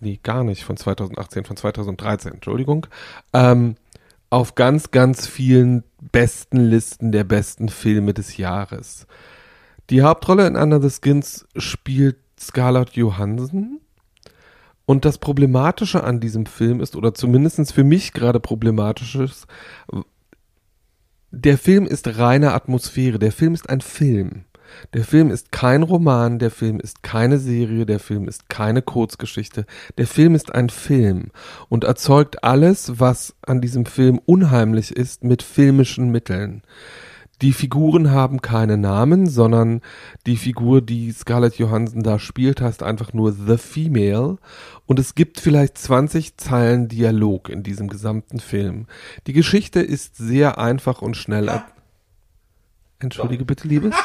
nee, gar nicht von 2018, von 2013, Entschuldigung, ähm, auf ganz, ganz vielen besten Listen der besten Filme des Jahres. Die Hauptrolle in Under the Skins spielt Scarlett Johansson. Und das Problematische an diesem Film ist, oder zumindest für mich gerade problematisch ist, der Film ist reine Atmosphäre. Der Film ist ein Film. Der Film ist kein Roman, der Film ist keine Serie, der Film ist keine Kurzgeschichte. Der Film ist ein Film und erzeugt alles, was an diesem Film unheimlich ist, mit filmischen Mitteln. Die Figuren haben keine Namen, sondern die Figur, die Scarlett Johansson da spielt, heißt einfach nur The Female. Und es gibt vielleicht 20 Zeilen Dialog in diesem gesamten Film. Die Geschichte ist sehr einfach und schnell. er- Entschuldige bitte, Liebes.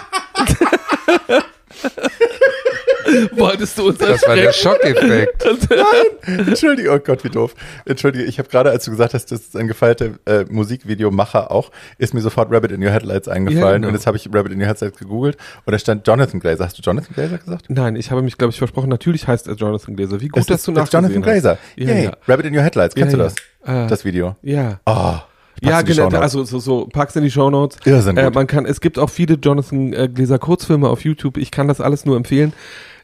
Wolltest du uns Das war der? Schockeffekt. Entschuldige, oh Gott, wie doof. Entschuldige, ich habe gerade, als du gesagt hast, das ist ein gefeierter äh, Musikvideomacher auch, ist mir sofort Rabbit in Your Headlights eingefallen. Ja, genau. Und jetzt habe ich Rabbit in Your Headlights gegoogelt und da stand Jonathan Glazer. Hast du Jonathan Glazer gesagt? Nein, ich habe mich, glaube ich, versprochen. Natürlich heißt er Jonathan Glazer. Wie gut, Es dass ist, du es ist Jonathan nachgesehen Glazer. hast. Ja, Yay. ja. Rabbit in Your Headlights. Kennst Ja, du ja. das? Äh, Das Video. Ja. Oh. Ja, genau. Also so, so pack's in die Shownotes. Irrsinn Äh, gut. man kann, es gibt auch viele Jonathan äh, Gläser Kurzfilme auf YouTube. Ich kann das alles nur empfehlen.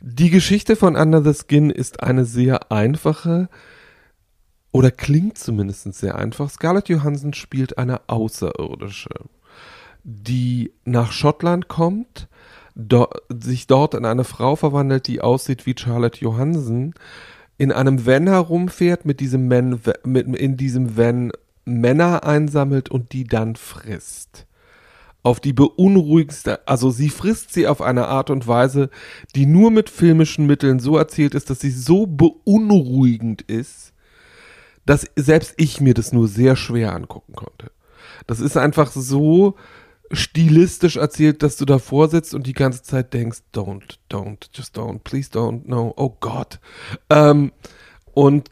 Die Geschichte von Under the Skin ist eine sehr einfache oder klingt zumindest sehr einfach. Scarlett Johansson spielt eine Außerirdische, die nach Schottland kommt, do sich dort in eine Frau verwandelt, die aussieht wie Charlotte Johansson, in einem Van herumfährt, mit diesem Van, mit, in diesem Van Männer einsammelt und die dann frisst. Auf die beunruhigste, also sie frisst sie auf eine Art und Weise, die nur mit filmischen Mitteln so erzählt ist, dass sie so beunruhigend ist, dass selbst ich mir das nur sehr schwer angucken konnte. Das ist einfach so stilistisch erzählt, dass du davor sitzt und die ganze Zeit denkst, don't, don't, just don't, please don't, no, oh Gott. Ähm, und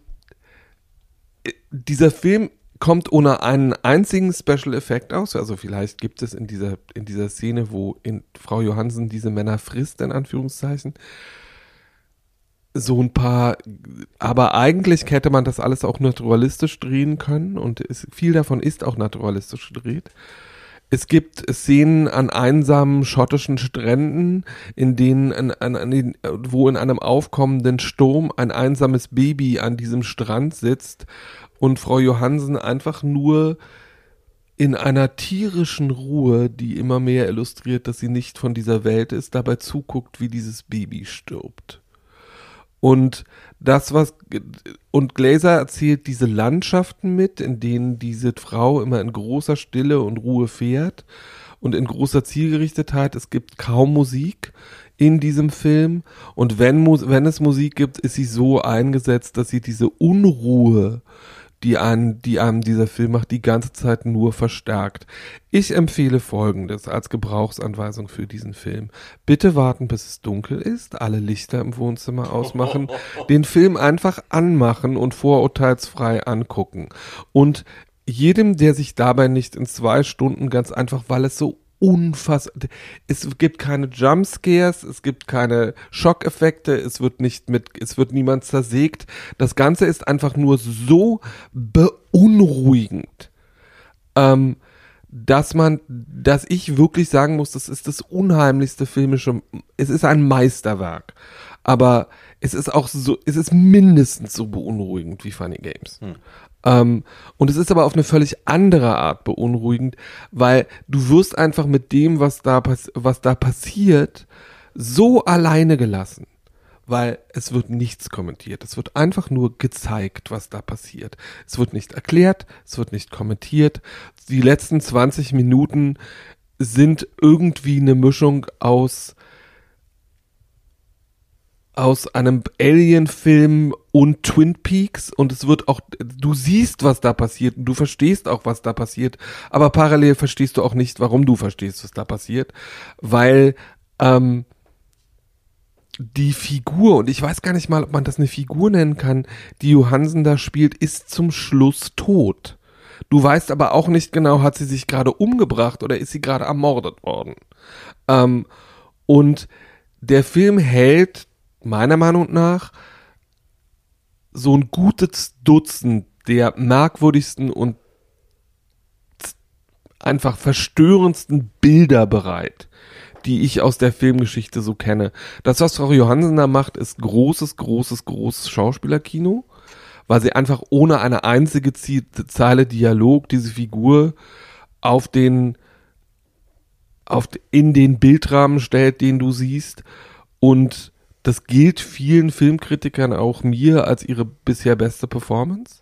äh, dieser Film kommt ohne einen einzigen Special Effekt aus. Also vielleicht gibt es in dieser, in dieser Szene, wo Frau Johansen diese Männer frisst, in Anführungszeichen, so ein paar, aber eigentlich hätte man das alles auch naturalistisch drehen können und es, viel davon ist auch naturalistisch gedreht. Es gibt Szenen an einsamen schottischen Stränden, in denen, an, an, an wo in einem aufkommenden Sturm ein einsames Baby an diesem Strand sitzt und Frau Johansen einfach nur in einer tierischen Ruhe, die immer mehr illustriert, dass sie nicht von dieser Welt ist, dabei zuguckt, wie dieses Baby stirbt. Und das, was, und Glaser erzählt diese Landschaften mit, in denen diese Frau immer in großer Stille und Ruhe fährt und in großer Zielgerichtetheit. Es gibt kaum Musik. in diesem Film. Und wenn, wenn es Musik gibt, ist sie so eingesetzt, dass sie diese Unruhe, die an, die einem dieser Film macht, die ganze Zeit nur verstärkt. Ich empfehle Folgendes als Gebrauchsanweisung für diesen Film. Bitte warten, bis es dunkel ist, alle Lichter im Wohnzimmer ausmachen, den Film einfach anmachen und vorurteilsfrei angucken. Und jedem, der sich dabei nicht in zwei Stunden ganz einfach, weil es so unfassbar, es gibt keine Jumpscares, es gibt keine Schockeffekte, es wird nicht mit, es wird niemand zersägt. Das Ganze ist einfach nur so beunruhigend, ähm, dass man, dass ich wirklich sagen muss, das ist das unheimlichste filmische, es ist ein Meisterwerk. Aber es ist auch so, es ist mindestens so beunruhigend wie Funny Games. Ähm, und es ist aber auf eine völlig andere Art beunruhigend, weil du wirst einfach mit dem, was da, was da passiert, so alleine gelassen. Weil es wird nichts kommentiert. Es wird einfach nur gezeigt, was da passiert. Es wird nicht erklärt, es wird nicht kommentiert. Die letzten 20 Minuten sind irgendwie eine Mischung aus aus einem Alien-Film und Twin Peaks und es wird auch, du siehst, was da passiert und du verstehst auch, was da passiert, aber parallel verstehst du auch nicht, warum du verstehst, was da passiert, weil ähm, die Figur, und ich weiß gar nicht mal, ob man das eine Figur nennen kann, die Johansen da spielt, ist zum Schluss tot. Du weißt aber auch nicht genau, hat sie sich gerade umgebracht oder ist sie gerade ermordet worden. Ähm, und der Film hält meiner Meinung nach so ein gutes Dutzend der merkwürdigsten und einfach verstörendsten Bilder bereit, die ich aus der Filmgeschichte so kenne. Das, was Frau Johansen da macht, ist großes, großes, großes Schauspielerkino, weil sie einfach ohne eine einzige Zeile Dialog diese Figur auf den auf, in den Bildrahmen stellt, den du siehst und das gilt vielen Filmkritikern, auch mir, als ihre bisher beste Performance.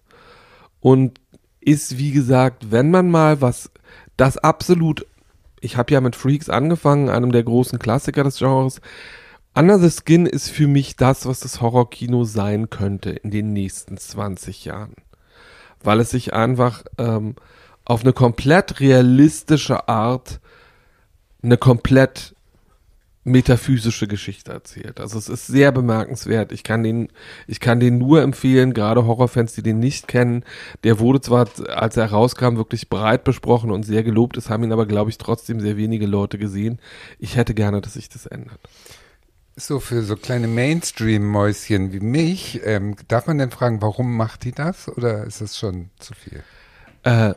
Und ist, wie gesagt, wenn man mal was, das absolut, ich habe ja mit Freaks angefangen, einem der großen Klassiker des Genres. Under the Skin ist für mich das, was das Horrorkino sein könnte in den nächsten 20 Jahren. Weil es sich einfach ähm, auf eine komplett realistische Art eine komplett metaphysische Geschichte erzählt. Also es ist sehr bemerkenswert. Ich kann den, ich kann den nur empfehlen, gerade Horrorfans, die den nicht kennen. Der wurde zwar, als er rauskam, wirklich breit besprochen und sehr gelobt. Es haben ihn aber, glaube ich, trotzdem sehr wenige Leute gesehen. Ich hätte gerne, dass sich das ändert. So für so kleine Mainstream-Mäuschen wie mich, ähm, darf man denn fragen, warum macht die das oder ist das schon zu viel? Äh,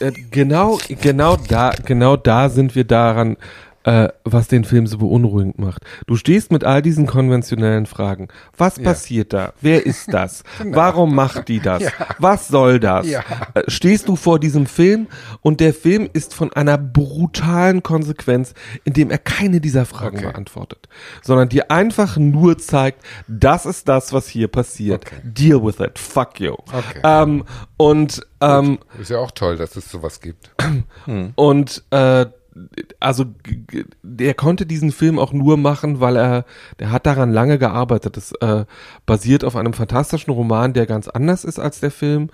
äh, genau, genau da, genau da sind wir daran, äh, was den Film so beunruhigend macht. Du stehst mit all diesen konventionellen Fragen. Was Ja. passiert da? Wer ist das? Genau. Warum macht die das? Ja. Was soll das? Ja. Äh, Stehst du vor diesem Film und der Film ist von einer brutalen Konsequenz, indem er keine dieser Fragen Okay. beantwortet, sondern dir einfach nur zeigt, das ist das, was hier passiert. Okay. Deal with it. Fuck you. Okay. Ähm, und ähm, Ist ja auch toll, dass es sowas gibt. und äh, also der konnte diesen Film auch nur machen, weil er, der hat daran lange gearbeitet. Das äh, basiert auf einem fantastischen Roman, der ganz anders ist als der Film.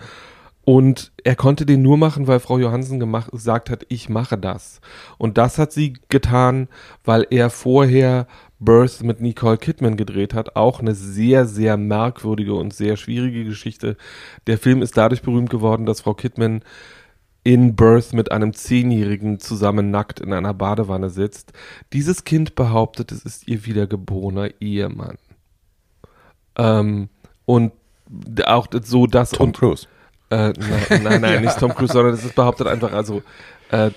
Und er konnte den nur machen, weil Frau Johansen gemacht, gesagt hat, ich mache das. Und das hat sie getan, weil er vorher Birth mit Nicole Kidman gedreht hat. Auch eine sehr, sehr merkwürdige und sehr schwierige Geschichte. Der Film ist dadurch berühmt geworden, dass Frau Kidman in Birth mit einem Zehnjährigen zusammen nackt in einer Badewanne sitzt. Dieses Kind behauptet, es ist ihr wiedergeborener Ehemann. Ähm, und auch so das Tom und Cruise. äh, nein, nein, nein, nicht Tom Cruise, sondern es ist behauptet einfach, also äh,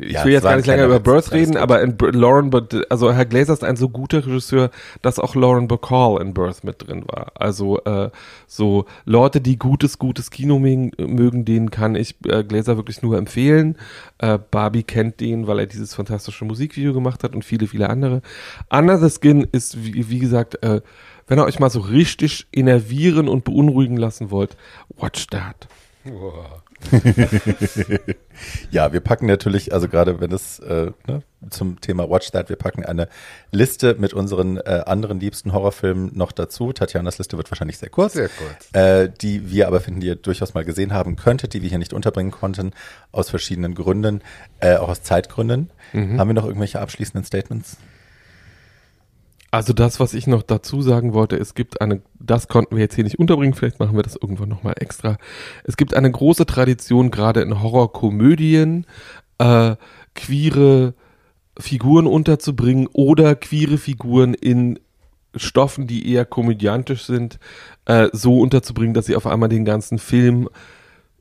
ich Ja, will jetzt gar nicht länger über Birth reden, gut. aber in Lauren, also Herr Glaser ist ein so guter Regisseur, dass auch Lauren Bacall in Birth mit drin war. Also äh, so Leute, die gutes, gutes Kino mögen, mögen denen kann ich äh, Glaser wirklich nur empfehlen. Äh, Barbie kennt den, weil er dieses fantastische Musikvideo gemacht hat und viele, viele andere. Under the Skin ist, wie, wie gesagt, äh, wenn ihr euch mal so richtig innervieren und beunruhigen lassen wollt, watch that. Ja, wir packen natürlich, also gerade wenn es äh, ne, zum Thema Watch That, wir packen eine Liste mit unseren äh, anderen liebsten Horrorfilmen noch dazu. Tatjanas Liste wird wahrscheinlich sehr kurz. Sehr kurz. Äh, die wir aber finden, die ihr durchaus mal gesehen haben könntet, die wir hier nicht unterbringen konnten, aus verschiedenen Gründen, äh, auch aus Zeitgründen. Haben wir noch irgendwelche abschließenden Statements? Also das, was ich noch dazu sagen wollte, es gibt eine, das konnten wir jetzt hier nicht unterbringen, vielleicht machen wir das irgendwann nochmal extra. Es gibt eine große Tradition, gerade in Horrorkomödien, äh, queere Figuren unterzubringen oder queere Figuren in Stoffen, die eher komödiantisch sind, äh, so unterzubringen, dass sie auf einmal den ganzen Film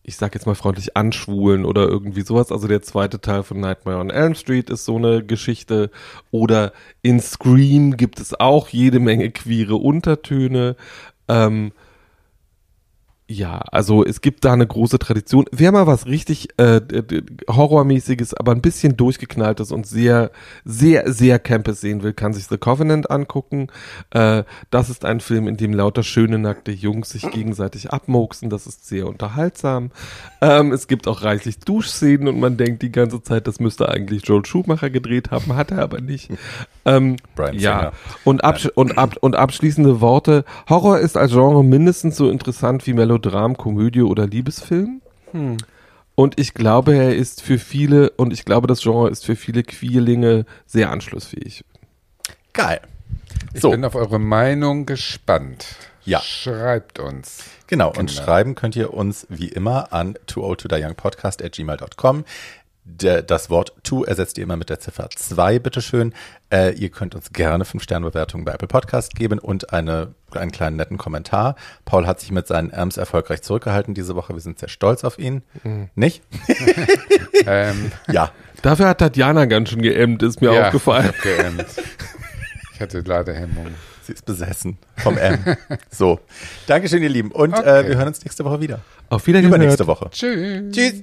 ich sag jetzt mal freundlich, anschwulen oder irgendwie sowas. Also der zweite Teil von Nightmare on Elm Street ist so eine Geschichte. Oder in Scream gibt es auch jede Menge queere Untertöne. Ähm, ja, also es gibt da eine große Tradition. Wer mal was richtig äh, Horrormäßiges, aber ein bisschen durchgeknalltes und sehr, sehr, sehr Campus sehen will, kann sich The Covenant angucken. Äh, das ist ein Film, in dem lauter schöne nackte Jungs sich gegenseitig abmoksen. Das ist sehr unterhaltsam. Ähm, es gibt auch reichlich Duschszenen und man denkt die ganze Zeit, das müsste eigentlich Joel Schumacher gedreht haben, hat er aber nicht. Ähm, Brian ja, Singer. und, absch und, ab und abschließende Worte. Horror ist als Genre mindestens so interessant wie Melodram, Komödie oder Liebesfilm. Und ich glaube, er ist für viele, und ich glaube, das Genre ist für viele Queerlinge sehr anschlussfähig. Geil. Ich So. bin auf eure Meinung gespannt. Ja. Schreibt uns. Genau, und Genau. schreiben könnt ihr uns wie immer an too at gmail.com. Der, das Wort to ersetzt ihr immer mit der Ziffer 2, bitteschön. Äh, ihr könnt uns gerne 5-Sterne-Bewertungen bei Apple Podcast geben und eine, einen kleinen netten Kommentar. Paul hat sich mit seinen Erms erfolgreich zurückgehalten diese Woche. Wir sind sehr stolz auf ihn. Nicht? Ähm, Ja. Dafür hat Tatjana ganz schön geämmt, ist mir ja, aufgefallen. Ich, hab geämmt. ich hatte Ladehemmung. Sie ist besessen vom M. so. Dankeschön, ihr Lieben. Und äh, Okay. wir hören uns nächste Woche wieder. Auf Wiedersehen. Übernächste Woche. Tschüss. Tschüss.